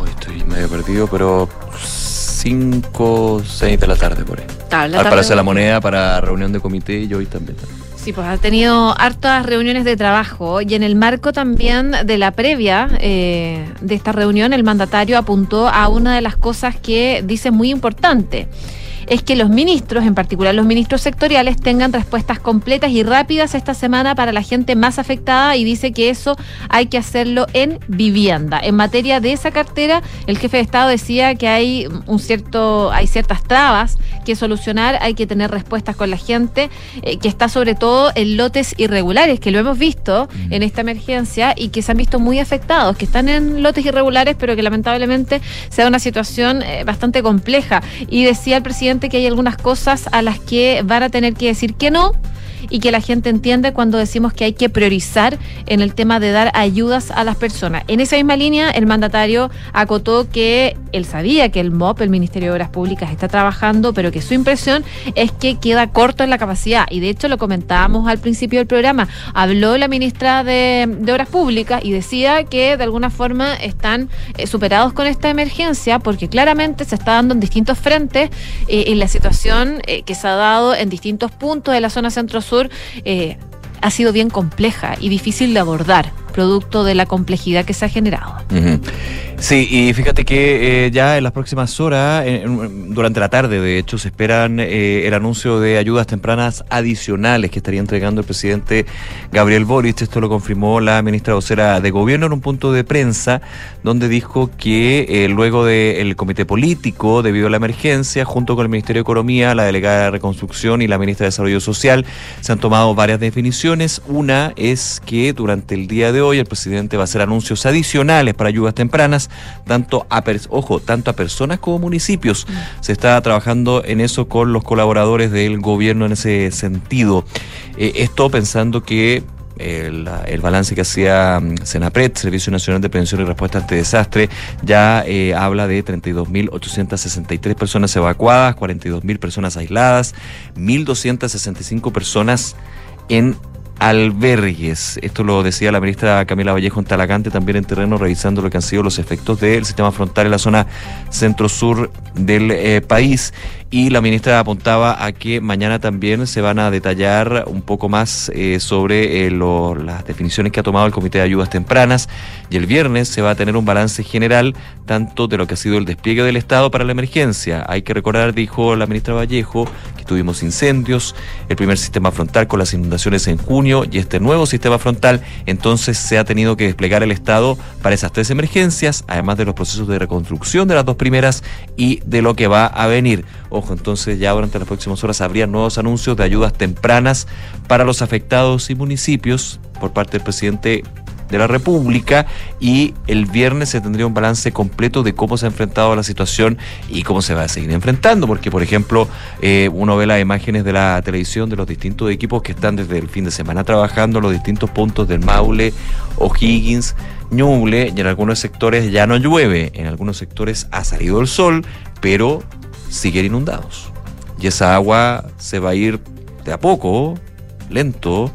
[SPEAKER 3] Uy, estoy medio perdido, pero 5, 6 de la tarde por ahí. Al Palacio de la Moneda para reunión de comité y hoy también.
[SPEAKER 2] Sí, pues ha tenido hartas reuniones de trabajo y en el marco también de la previa eh, de esta reunión el mandatario apuntó a una de las cosas que dice muy importante es que los ministros, en particular los ministros sectoriales, tengan respuestas completas y rápidas esta semana para la gente más afectada y dice que eso hay que hacerlo en vivienda. En materia de esa cartera, el jefe de Estado decía que hay un cierto, hay ciertas trabas que solucionar, hay que tener respuestas con la gente, eh, que está sobre todo en lotes irregulares, que lo hemos visto en esta emergencia y que se han visto muy afectados, que están en lotes irregulares, pero que lamentablemente se da una situación eh, bastante compleja. Y decía el presidente que hay algunas cosas a las que van a tener que decir que no y que la gente entiende cuando decimos que hay que priorizar en el tema de dar ayudas a las personas. En esa misma línea, el mandatario acotó que él sabía que el MOP, el Ministerio de Obras Públicas, está trabajando, pero que su impresión es que queda corto en la capacidad. Y de hecho lo comentábamos al principio del programa. Habló la ministra de, Obras Públicas y decía que de alguna forma están eh, superados con esta emergencia porque claramente se está dando en distintos frentes eh, en la situación eh, que se ha dado en distintos puntos de la zona centro-sur ha sido bien compleja y difícil de abordar producto de la complejidad que se ha generado.
[SPEAKER 3] Sí, y fíjate que eh, ya en las próximas horas, durante la tarde de hecho, se esperan eh, el anuncio de ayudas tempranas adicionales que estaría entregando el presidente Gabriel Boric. Esto lo confirmó la ministra vocera de Gobierno en un punto de prensa donde dijo que eh, luego del comité político, debido a la emergencia, junto con el Ministerio de Economía, la delegada de Reconstrucción y la ministra de Desarrollo Social, se han tomado varias definiciones. Una es que durante el día de hoy el presidente va a hacer anuncios adicionales para ayudas tempranas, tanto a, ojo, tanto a personas como municipios. Mm. Se está trabajando en eso con los colaboradores del gobierno en ese sentido. Eh, esto pensando que el, balance que hacía mm, Senapred, Servicio Nacional de Prevención y Respuesta ante Desastre, ya eh, habla de 32.863 personas evacuadas, 42.000 personas aisladas, 1.265 personas en albergues. Esto lo decía la ministra Camila Vallejo en Talagante, también en terreno, revisando lo que han sido los efectos del sistema frontal en la zona centro-sur del eh, país y la ministra apuntaba a que mañana también se van a detallar un poco más eh, sobre eh, las definiciones que ha tomado el Comité de Ayudas Tempranas y el viernes se va a tener un balance general tanto de lo que ha sido el despliegue del Estado para la emergencia. Hay que recordar, dijo la ministra Vallejo, que tuvimos incendios, el primer sistema frontal con las inundaciones en junio y este nuevo sistema frontal, entonces se ha tenido que desplegar el Estado para esas tres emergencias, además de los procesos de reconstrucción de las dos primeras y de lo que va a venir. Entonces ya durante las próximas horas habría nuevos anuncios de ayudas tempranas para los afectados y municipios por parte del presidente de la República y el viernes se tendría un balance completo de cómo se ha enfrentado la situación y cómo se va a seguir enfrentando, porque por ejemplo eh, uno ve las imágenes de la televisión de los distintos equipos que están desde el fin de semana trabajando en los distintos puntos del Maule, O'Higgins, Ñuble y en algunos sectores ya no llueve, en algunos sectores ha salido el sol, pero siguen inundados. Y esa agua se va a ir de a poco, lento,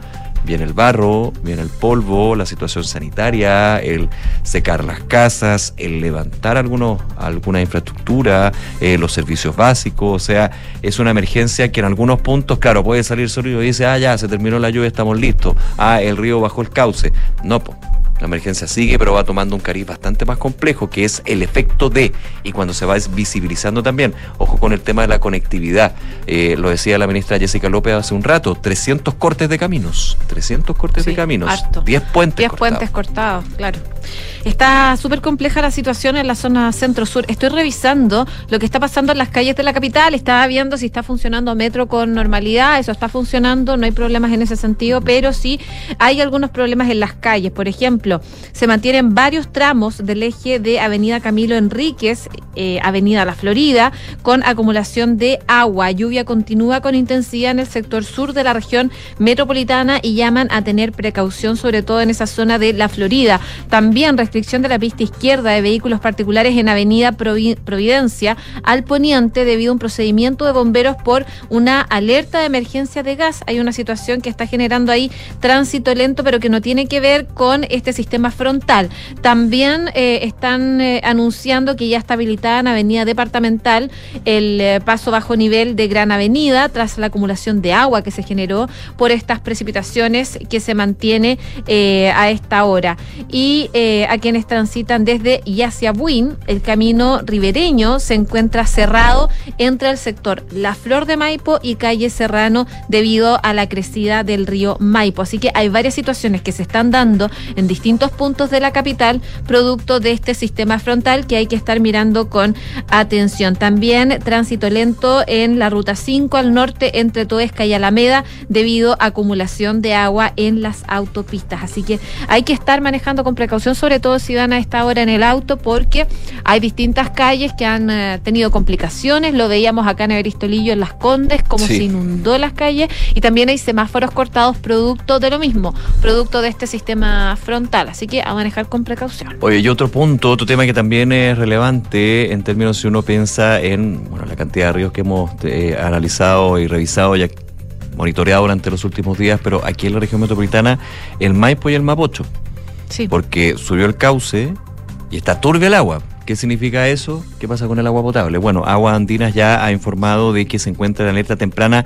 [SPEAKER 3] viene el barro, viene el polvo, la situación sanitaria, el secar las casas, el levantar algunos, alguna infraestructura, eh, los servicios básicos, o sea, es una emergencia que en algunos puntos, claro, puede salir solo y dice, ah, ya, se terminó la lluvia, estamos listos, ah, el río bajó el cauce. No, la emergencia sigue, pero va tomando un cariz bastante más complejo, que es el efecto de, y cuando se va visibilizando también, ojo con el tema de la conectividad, eh, lo decía la ministra Jessica López hace un rato, 300 cortes de caminos, 300 cortes de caminos, 10 puentes
[SPEAKER 2] 10 puentes cortados, claro. Está súper compleja la situación en la zona centro-sur. Estoy revisando lo que está pasando en las calles de la capital, estaba viendo si está funcionando metro con normalidad, eso está funcionando, no hay problemas en ese sentido, pero sí hay algunos problemas en las calles, por ejemplo, se mantienen varios tramos del eje de Avenida Camilo Enríquez, eh, Avenida La Florida, con acumulación de agua. Lluvia continúa con intensidad en el sector sur de la región metropolitana y llaman a tener precaución, sobre todo en esa zona de La Florida. También restricción de la pista izquierda de vehículos particulares en Avenida Providencia al poniente debido a un procedimiento de bomberos por una alerta de emergencia de gas. Hay una situación que está generando ahí tránsito lento, pero que no tiene que ver con este sistema frontal. También eh, están eh, anunciando que ya está habilitada en Avenida Departamental el eh, paso bajo nivel de Gran Avenida tras la acumulación de agua que se generó por estas precipitaciones que se mantiene a esta hora. Y a quienes transitan desde y hacia Buin, el camino ribereño se encuentra cerrado entre el sector La Flor de Maipo y calle Serrano debido a la crecida del río Maipo. Así que hay varias situaciones que se están dando en distintos distintos puntos de la capital, producto de este sistema frontal que hay que estar mirando con atención. También tránsito lento en la ruta 5 al norte entre Toesca y Alameda debido a acumulación de agua en las autopistas. Así que hay que estar manejando con precaución, sobre todo si van a esta hora en el auto, porque hay distintas calles que han eh, tenido complicaciones. Lo veíamos acá en Everistolillo, en Las Condes, como
[SPEAKER 3] Sí.
[SPEAKER 2] se inundó las calles. Y también hay semáforos cortados producto de lo mismo, producto de este sistema frontal. Así que a manejar con precaución.
[SPEAKER 3] Oye, y otro punto, otro tema que también es relevante en términos si uno piensa en bueno, la cantidad de ríos que hemos eh, analizado y revisado y monitoreado durante los últimos días, pero aquí en la región metropolitana, el Maipo y el Mapocho.
[SPEAKER 2] Sí.
[SPEAKER 3] Porque subió el cauce y está turbia el agua. ¿Qué significa eso? ¿Qué pasa con el agua potable? Bueno, Agua Andinas ya ha informado de que se encuentra en alerta temprana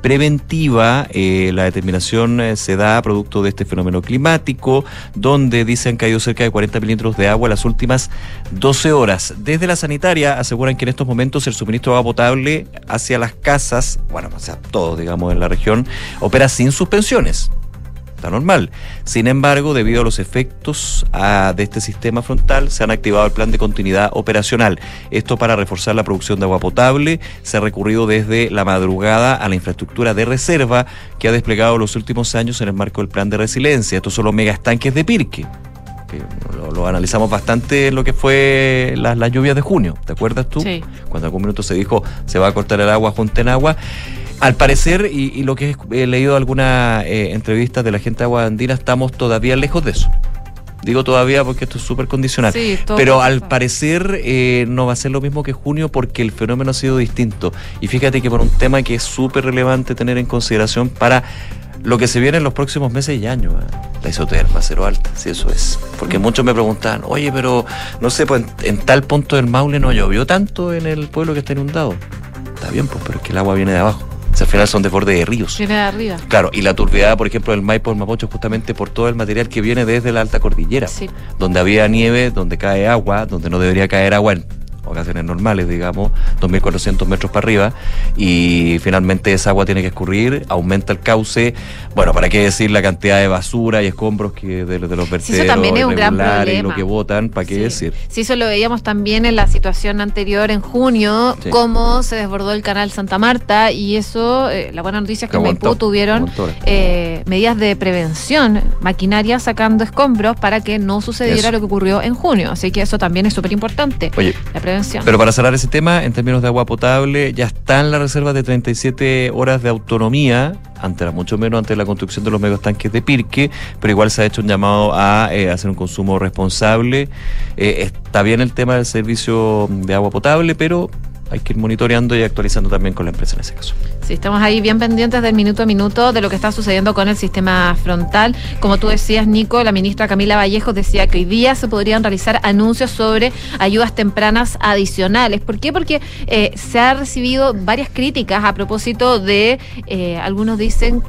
[SPEAKER 3] preventiva. Eh, la determinación eh, se da producto de este fenómeno climático, donde dicen que ha caído cerca de 40 milímetros de agua las últimas 12 horas. Desde la sanitaria aseguran que en estos momentos el suministro de agua potable hacia las casas, bueno, o sea, todos, digamos, en la región, opera sin suspensiones está normal. Sin embargo, debido a los efectos ah, de este sistema frontal, se han activado el plan de continuidad operacional. Esto para reforzar la producción de agua potable. Se ha recurrido desde la madrugada a la infraestructura de reserva que ha desplegado los últimos años en el marco del plan de resiliencia. Estos son los mega estanques de Pirque. que Lo, lo analizamos bastante en lo que fue las, las lluvias de junio. ¿Te acuerdas tú?
[SPEAKER 2] Sí.
[SPEAKER 3] Cuando en algún minuto se dijo se va a cortar el agua, junten agua. Al parecer, y, y lo que he leído algunas eh, entrevistas de la gente de Agua Andina, estamos todavía lejos de eso. Digo todavía porque esto es súper condicional.
[SPEAKER 2] Sí,
[SPEAKER 3] Pero al parecer eh, no va a ser lo mismo que junio porque el fenómeno ha sido distinto. Y fíjate que por un tema que es súper relevante tener en consideración para lo que se viene en los próximos meses y años. ¿eh? La isoterma cero alta, sí, eso es. Porque muchos me preguntaban, oye, pero no sé, pues en, en tal punto del Maule no llovió tanto en el pueblo que está inundado. Está bien, pues, pero es que el agua viene de abajo. Al final son desbordes de ríos.
[SPEAKER 2] Viene de arriba.
[SPEAKER 3] Claro, y la turbiedad, por ejemplo, del Maipo, el Mapocho, justamente por todo el material que viene desde la alta cordillera,
[SPEAKER 2] Sí.
[SPEAKER 3] donde había nieve, donde cae agua, donde no debería caer agua en ocasiones normales, digamos, 2.400 metros para arriba, y finalmente esa agua tiene que escurrir, aumenta el cauce, bueno, para qué decir la cantidad de basura y escombros que de, de los
[SPEAKER 2] Sí,
[SPEAKER 3] vertederos
[SPEAKER 2] eso también es un gran
[SPEAKER 3] irregulares y lo que botan, para qué decir.
[SPEAKER 2] Sí, eso lo veíamos también en la situación anterior en junio,
[SPEAKER 3] Sí.
[SPEAKER 2] cómo se desbordó el canal Santa Marta y eso, eh, la buena noticia es que en Maipú tuvieron eh, medidas de prevención, maquinaria sacando escombros para que no sucediera
[SPEAKER 3] Eso.
[SPEAKER 2] lo que ocurrió en junio. Así que eso también es súper importante,
[SPEAKER 3] Oye,
[SPEAKER 2] la
[SPEAKER 3] Pero para cerrar ese tema, en términos de agua potable, ya están las reservas de 37 horas de autonomía, antes era mucho menos antes de la construcción de los megastanques de Pirque, pero igual se ha hecho un llamado a eh, hacer un consumo responsable. Eh, está bien el tema del servicio de agua potable, pero hay que ir monitoreando y actualizando también con la empresa en ese caso.
[SPEAKER 2] Sí, estamos ahí bien pendientes del minuto a minuto de lo que está sucediendo con el sistema frontal. Como tú decías, Nico, la ministra Camila Vallejo decía que hoy día se podrían realizar anuncios sobre ayudas tempranas adicionales. ¿Por qué? Porque eh, se ha recibido varias críticas a propósito de, eh, algunos dicen,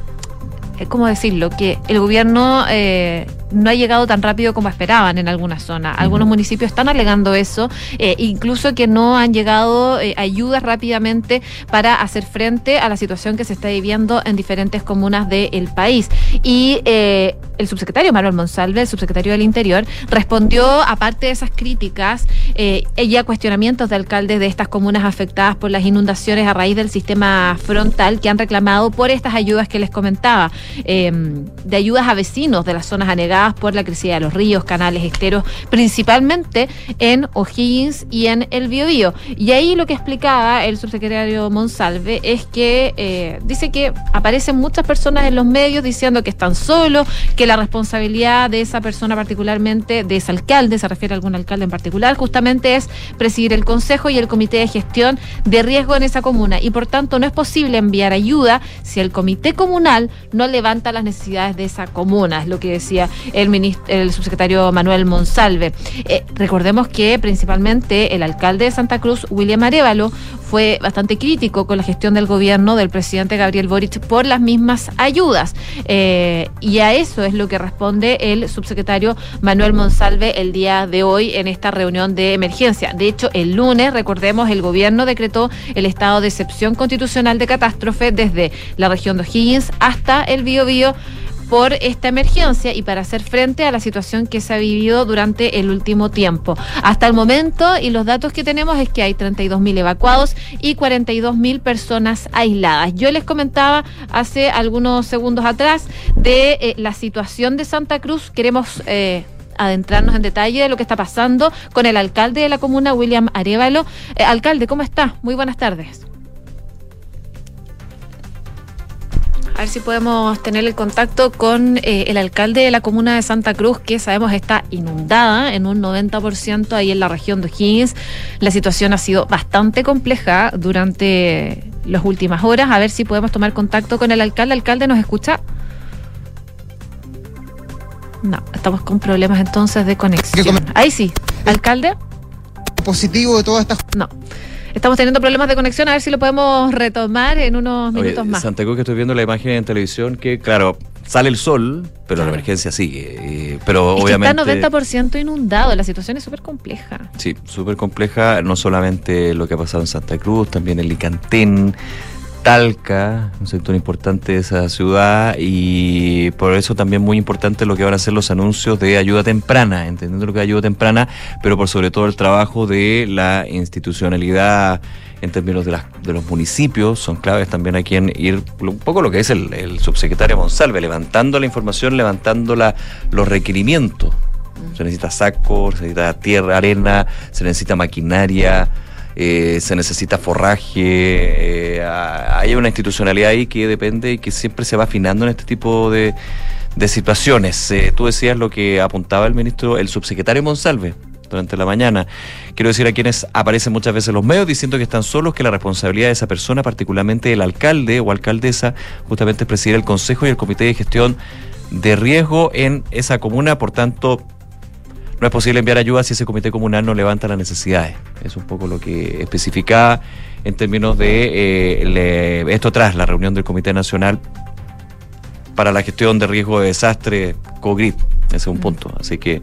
[SPEAKER 2] ¿cómo decirlo? Que el gobierno eh, no ha llegado tan rápido como esperaban en algunas zonas. Algunos municipios están alegando eso, eh, incluso que no han llegado eh, ayudas rápidamente para hacer frente a la situación que se está viviendo en diferentes comunas del país. Y eh, el subsecretario Manuel Monsalve, el subsecretario del Interior, respondió, aparte de esas críticas, y a cuestionamientos de alcaldes de estas comunas afectadas por las inundaciones a raíz del sistema frontal que han reclamado por estas ayudas que les comentaba, eh, de ayudas a vecinos de las zonas anegadas por la crecida de los ríos, canales, esteros, principalmente en O'Higgins y en el Biobío. Y ahí lo que explicaba el subsecretario Monsalve es que eh, dice que aparecen muchas personas en los medios diciendo que están solos, que la responsabilidad de esa persona particularmente, de ese alcalde, se refiere a algún alcalde en particular, justamente es presidir el consejo y el comité de gestión de riesgo en esa comuna. Y por tanto no es posible enviar ayuda si el comité comunal no levanta las necesidades de esa comuna, es lo que decía el, minist- el subsecretario Manuel Monsalve. Eh, recordemos que principalmente el alcalde de Santa Cruz, William Arevalo, fue bastante crítico con la gestión del gobierno del presidente Gabriel Boric por las mismas ayudas. Eh, y a eso es lo que responde el subsecretario Manuel Monsalve el día de hoy en esta reunión de emergencia. De hecho, el lunes, recordemos, el gobierno decretó el estado de excepción constitucional de catástrofe desde la región de O'Higgins hasta el Biobío por esta emergencia y para hacer frente a la situación que se ha vivido durante el último tiempo. Hasta el momento, y los datos que tenemos es que hay 32.000 evacuados y 42.000 personas aisladas. Yo les comentaba hace algunos segundos atrás de eh, la situación de Santa Cruz. Queremos... Eh, adentrarnos en detalle de lo que está pasando con el alcalde de la comuna, William Arevalo. Eh, alcalde, ¿cómo está? Muy buenas tardes. Ver si podemos tener el contacto con eh, el alcalde de la comuna de Santa Cruz, que sabemos está inundada en un 90% ahí en la región de O'Higgins. La situación ha sido bastante compleja durante las últimas horas. A ver si podemos tomar contacto con el alcalde. ¿Alcalde nos escucha? No, estamos con problemas entonces de conexión. Ahí sí. ¿Alcalde?
[SPEAKER 16] Positivo de todas estas...
[SPEAKER 2] No. Estamos teniendo problemas de conexión, a ver si lo podemos retomar en unos minutos más.
[SPEAKER 3] Santa Cruz, que estoy viendo la imagen en televisión, que claro, sale el sol, pero la emergencia sigue. Eh, pero obviamente.
[SPEAKER 2] está 90% inundado, la situación es súper compleja.
[SPEAKER 3] Sí, súper compleja, no solamente lo que ha pasado en Santa Cruz, también en Licantén. Talca, un sector importante de esa ciudad, y por eso también muy importante lo que van a ser los anuncios de ayuda temprana, entendiendo lo que es ayuda temprana, pero por sobre todo el trabajo de la institucionalidad en términos de, las, de los municipios, son claves también aquí en ir un poco lo que es el, subsecretario Monsalve, levantando la información, levantando la, los requerimientos. Se necesita sacos, se necesita tierra, arena, se necesita maquinaria eh, se necesita forraje, eh, hay una institucionalidad ahí que depende y que siempre se va afinando en este tipo de, situaciones. Eh, tú decías lo que apuntaba el ministro, el subsecretario Monsalve durante la mañana. Quiero decir a quienes aparecen muchas veces los medios diciendo que están solos, que la responsabilidad de esa persona, particularmente el alcalde o alcaldesa, justamente es presidir el consejo y el comité de gestión de riesgo en esa comuna, por tanto, no es posible enviar ayuda si ese comité comunal no levanta las necesidades. Es un poco lo que especificaba en términos de eh, esto tras la reunión del Comité Nacional para la gestión de riesgo de desastre COGRID. Ese es un punto. Así que.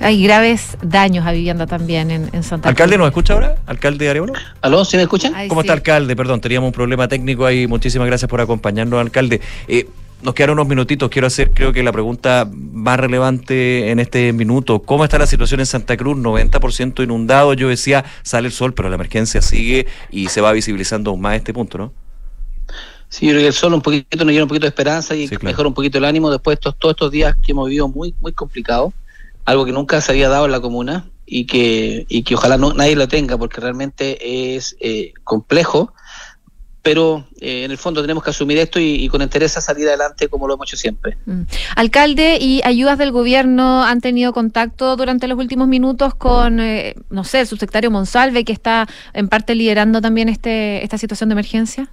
[SPEAKER 2] Hay graves daños a vivienda también en, Santa Cruz.
[SPEAKER 3] ¿Alcalde nos escucha ahora? ¿Alcalde de Arevalo?
[SPEAKER 16] ¿Aló? ¿Sí me escuchan?
[SPEAKER 3] ¿Cómo está, alcalde? Perdón, teníamos un problema técnico ahí. Muchísimas gracias por acompañarnos, alcalde. Eh, nos quedan unos minutitos. Quiero hacer, creo que la pregunta más relevante en este minuto. ¿Cómo está la situación en Santa Cruz? 90% inundado. Yo decía, sale el sol, pero la emergencia sigue y se va visibilizando aún más este punto, ¿no?
[SPEAKER 16] Sí, yo creo que el sol un poquito nos llena un poquito de esperanza y mejora un poquito el ánimo después de todos estos días que hemos vivido muy, muy complicados. Algo que nunca se había dado en la comuna y que, y que ojalá no, nadie lo tenga porque realmente es eh, complejo pero eh, en el fondo tenemos que asumir esto y, con interés salir adelante como lo hemos hecho siempre.
[SPEAKER 2] Mm. Alcalde, ¿y ayudas del gobierno han tenido contacto durante los últimos minutos con, eh, no sé, el subsecretario Monsalve, que está en parte liderando también este, esta situación de emergencia?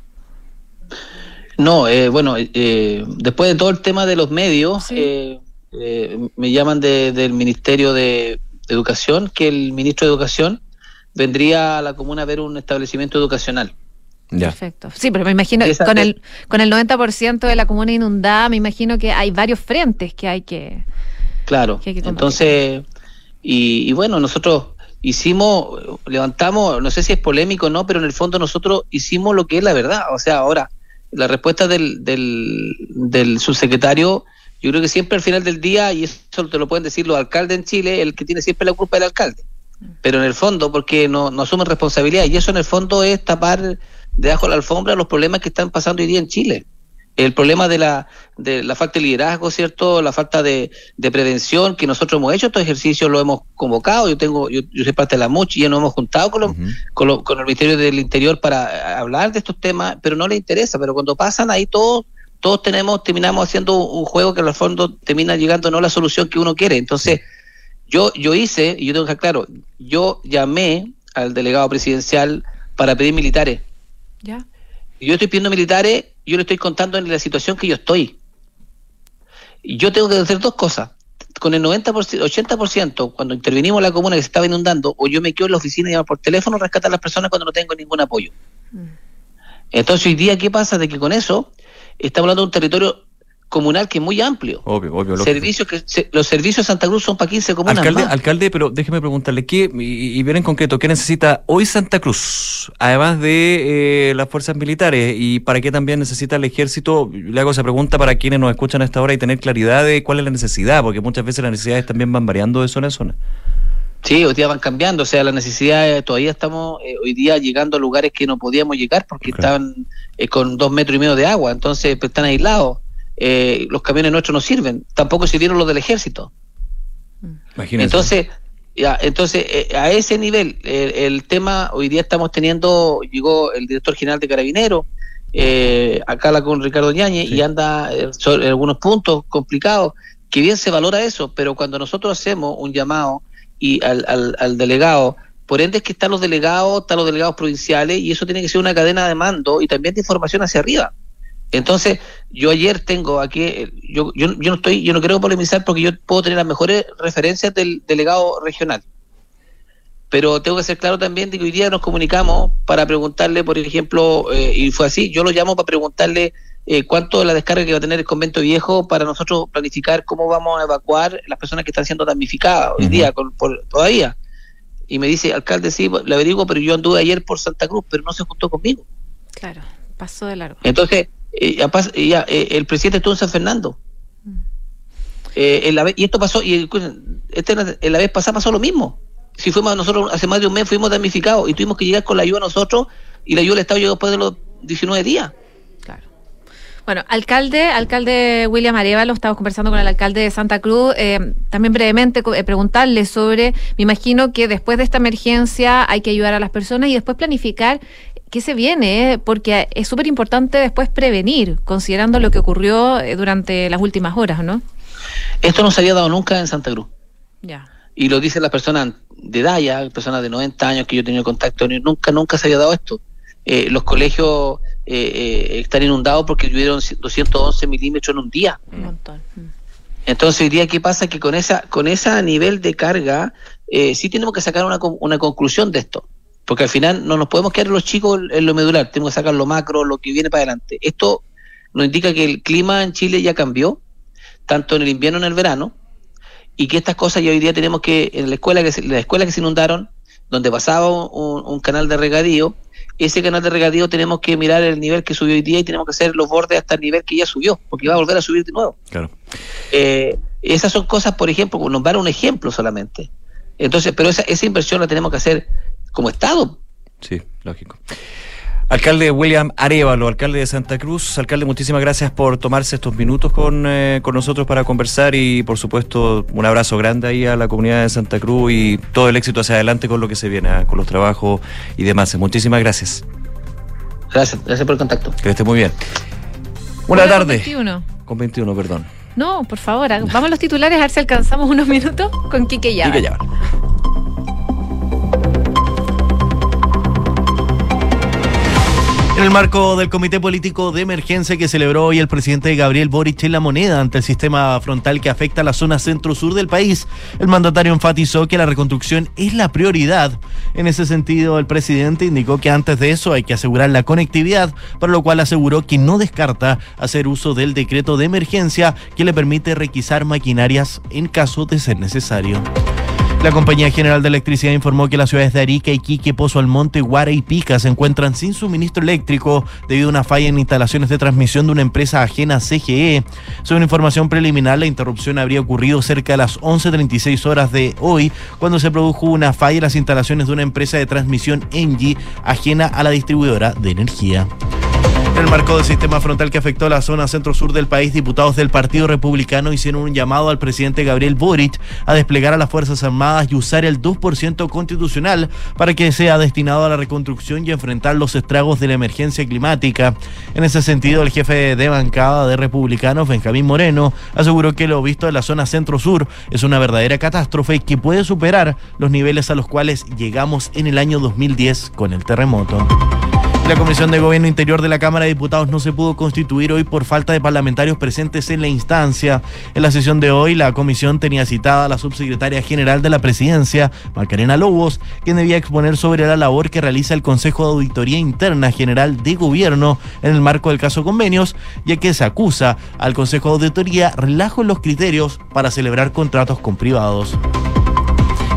[SPEAKER 16] No, eh, bueno, después de todo el tema de los medios, me llaman del Ministerio de Educación, que el ministro de Educación vendría a la comuna a ver un establecimiento educacional.
[SPEAKER 2] Perfecto. Sí, pero me imagino que con el, con el 90% de la comuna inundada, me imagino que hay varios frentes que hay que.
[SPEAKER 16] Claro. Entonces, y, bueno, nosotros hicimos, levantamos, no sé si es polémico o no, pero en el fondo nosotros hicimos lo que es la verdad. O sea, ahora, la respuesta del, del, del subsecretario, yo creo que siempre al final del día, y eso te lo pueden decir los alcaldes en Chile, el que tiene siempre la culpa es el alcalde. Mm. Pero en el fondo, porque no, no asumen responsabilidad, y eso en el fondo es tapar debajo de la alfombra los problemas que están pasando hoy día en Chile. El problema de la, de la falta de liderazgo, ¿cierto? La falta de, prevención, que nosotros hemos hecho estos ejercicios, lo hemos convocado. Yo tengo, yo, soy parte de la MUCH y ya nos hemos juntado con, con, el Ministerio del Interior para hablar de estos temas, pero no le interesa. Pero cuando pasan ahí todos, todos tenemos, terminamos haciendo un juego que al fondo termina llegando no la solución que uno quiere. Entonces, yo, yo hice, y yo tengo que claro, yo llamé al delegado presidencial para pedir militares
[SPEAKER 2] ya.
[SPEAKER 16] Yo estoy pidiendo militares, yo le estoy contando en la situación que yo estoy. Y yo tengo que hacer dos cosas. Con el 90%, 80%, cuando intervinimos en la comuna que se estaba inundando, o yo me quedo en la oficina y llamo por teléfono, rescatar a las personas cuando no tengo ningún apoyo. Mm. Entonces, hoy día, ¿qué pasa? De que con eso estamos hablando de un territorio comunal que es muy amplio.
[SPEAKER 3] Obvio, obvio.
[SPEAKER 16] Servicios que, los servicios de Santa Cruz son para 15 comunas
[SPEAKER 3] alcalde, Alcalde, pero déjeme preguntarle, ¿qué, y, y, bien en concreto, qué necesita hoy Santa Cruz, además de eh, las fuerzas militares, y para qué también necesita el ejército? Le hago esa pregunta para quienes nos escuchan a esta hora y tener claridad de cuál es la necesidad, porque muchas veces las necesidades también van variando de zona a zona.
[SPEAKER 16] Sí, hoy día van cambiando, o sea, las necesidades, todavía estamos eh, hoy día llegando a lugares que no podíamos llegar porque estaban eh, con dos metros y medio de agua, entonces pues, están aislados. Eh, los camiones nuestros no sirven, tampoco sirvieron los del ejército. Imagínense. Entonces, ya, entonces a ese nivel, el, tema, hoy día estamos teniendo, llegó el director general de Carabineros, acá la con Ricardo Ñañez, y anda sobre algunos puntos complicados, que bien se valora eso, pero cuando nosotros hacemos un llamado y al, al, al delegado. Por ende es que están los delegados, están los delegados provinciales y eso tiene que ser una cadena de mando y también de información hacia arriba. Entonces, yo ayer tengo aquí, yo, yo, yo no estoy, yo no quiero polemizar porque yo puedo tener las mejores referencias del delegado regional. Pero tengo que ser claro también de que hoy día nos comunicamos para preguntarle, por ejemplo, eh, y fue así, yo lo llamo para preguntarle eh, cuánto de la descarga que va a tener el convento viejo para nosotros planificar cómo vamos a evacuar las personas que están siendo damnificadas hoy día con, por, todavía. Y me dice, alcalde, sí, le averiguo, pero yo anduve ayer por Santa Cruz, pero no se juntó conmigo.
[SPEAKER 2] Claro, pasó de largo.
[SPEAKER 16] Entonces, eh, eh, el presidente estuvo en San Fernando. Y esto pasó, y este, en la vez pasada pasó lo mismo. Si fuimos nosotros hace más de un mes, fuimos damnificados y tuvimos que llegar con la ayuda nosotros, y la ayuda del Estado llegó después de los 19 días.
[SPEAKER 2] Bueno, alcalde, alcalde William Arevalo, estamos conversando con el alcalde de Santa Cruz, eh, también brevemente eh, preguntarle sobre, me imagino que después de esta emergencia hay que ayudar a las personas y después planificar qué se viene, eh, porque es súper importante después prevenir, considerando lo que ocurrió durante las últimas horas, ¿no?
[SPEAKER 16] Esto no se había dado nunca en Santa Cruz. Ya. Y lo dicen las personas de edad ya, personas de 90 años que yo he tenido contacto, nunca, nunca se había dado esto. los colegios eh, eh, están inundados porque tuvieron 211 milímetros en un día. Un montón. Mm. Entonces hoy día qué pasa que con esa con ese nivel de carga eh, sí tenemos que sacar una, una conclusión de esto, porque al final no nos podemos quedar los chicos en lo medular, tenemos que sacar lo macro, lo que viene para adelante. Esto nos indica que el clima en Chile ya cambió, tanto en el invierno como en el verano, y que estas cosas ya hoy día tenemos que en la escuela que se, la escuela que se inundaron, donde pasaba un, un canal de regadío, ese canal de regadío tenemos que mirar el nivel que subió hoy día y tenemos que hacer los bordes hasta el nivel que ya subió, porque va a volver a subir de nuevo. Claro. Eh, esas son cosas, por ejemplo, van un ejemplo solamente. Entonces, pero esa, esa inversión la tenemos que hacer como Estado.
[SPEAKER 3] Sí, lógico. Alcalde William Arevalo, alcalde de Santa Cruz. Alcalde, muchísimas gracias por tomarse estos minutos con, eh, con nosotros para conversar y, por supuesto, un abrazo grande ahí a la comunidad de Santa Cruz y todo el éxito hacia adelante con lo que se viene, ah, con los trabajos y demás. Muchísimas gracias.
[SPEAKER 16] Gracias, gracias por el contacto.
[SPEAKER 3] Que esté muy bien. Una tarde. Con 21. Con 21, perdón.
[SPEAKER 2] No, por favor, vamos a los titulares a ver si alcanzamos unos minutos con Quique Quique Quique
[SPEAKER 5] En el marco del Comité Político de Emergencia que celebró hoy el presidente Gabriel Boric en la moneda ante el sistema frontal que afecta a la zona centro-sur del país, el mandatario enfatizó que la reconstrucción es la prioridad. En ese sentido, el presidente indicó que antes de eso hay que asegurar la conectividad, para lo cual aseguró que no descarta hacer uso del decreto de emergencia que le permite requisar maquinarias en caso de ser necesario. La Compañía General de Electricidad informó que las ciudades de Arica, Iquique, Pozo Almonte, Guara y Pica se encuentran sin suministro eléctrico debido a una falla en instalaciones de transmisión de una empresa ajena CGE. Según información preliminar, la interrupción habría ocurrido cerca de las 11.36 horas de hoy, cuando se produjo una falla en las instalaciones de una empresa de transmisión Engie ajena a la distribuidora de energía. En el marco del sistema frontal que afectó la zona centro-sur del país, diputados del Partido Republicano hicieron un llamado al presidente Gabriel Boric a desplegar a las Fuerzas Armadas y usar el 2% constitucional para que sea destinado a la reconstrucción y enfrentar los estragos de la emergencia climática. En ese sentido, el jefe de bancada de republicanos, Benjamín Moreno, aseguró que lo visto en la zona centro-sur es una verdadera catástrofe que puede superar los niveles a los cuales llegamos en el año 2010 con el terremoto. La Comisión de Gobierno Interior de la Cámara de Diputados no se pudo constituir hoy por falta de parlamentarios presentes en la instancia. En la sesión de hoy, la comisión tenía citada a la subsecretaria general de la presidencia, Macarena Lobos, quien debía exponer sobre la labor que realiza el Consejo de Auditoría Interna General de Gobierno en el marco del caso convenios, ya que se acusa al Consejo de Auditoría relajo en los criterios para celebrar contratos con privados.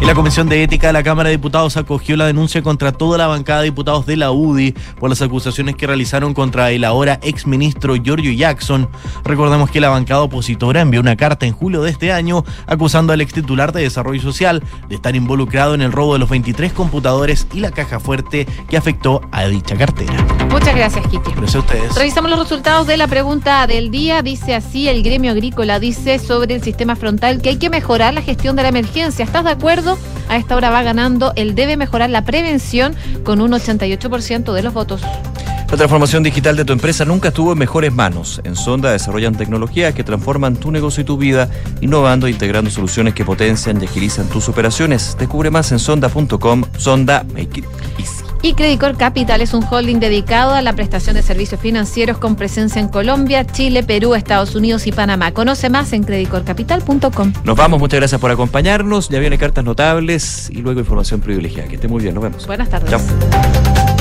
[SPEAKER 5] Y la Comisión de Ética de la Cámara de Diputados acogió la denuncia contra toda la bancada de diputados de la UDI por las acusaciones que realizaron contra el ahora exministro Giorgio Jackson. Recordemos que la bancada opositora envió una carta en julio de este año acusando al ex titular de Desarrollo Social de estar involucrado en el robo de los 23 computadores y la caja fuerte que afectó a dicha cartera.
[SPEAKER 2] Muchas gracias, Kiki.
[SPEAKER 5] Gracias a ustedes.
[SPEAKER 2] Revisamos los resultados de la pregunta del día. Dice así, el gremio agrícola dice sobre el sistema frontal que hay que mejorar la gestión de la emergencia. ¿Estás de A esta hora va ganando el debe mejorar la prevención con un 88% de los votos.
[SPEAKER 3] La transformación digital de tu empresa nunca estuvo en mejores manos. En Sonda desarrollan tecnologías que transforman tu negocio y tu vida, innovando e integrando soluciones que potencian y agilizan tus operaciones. Descubre más en sonda.com. Sonda Make It Easy.
[SPEAKER 2] Y Credicor Capital es un holding dedicado a la prestación de servicios financieros con presencia en Colombia, Chile, Perú, Estados Unidos y Panamá. Conoce más en credicorcapital.com.
[SPEAKER 3] Nos vamos, muchas gracias por acompañarnos. Ya viene cartas notables y luego información privilegiada. Que esté muy bien, nos vemos.
[SPEAKER 2] Buenas tardes.
[SPEAKER 3] Chao.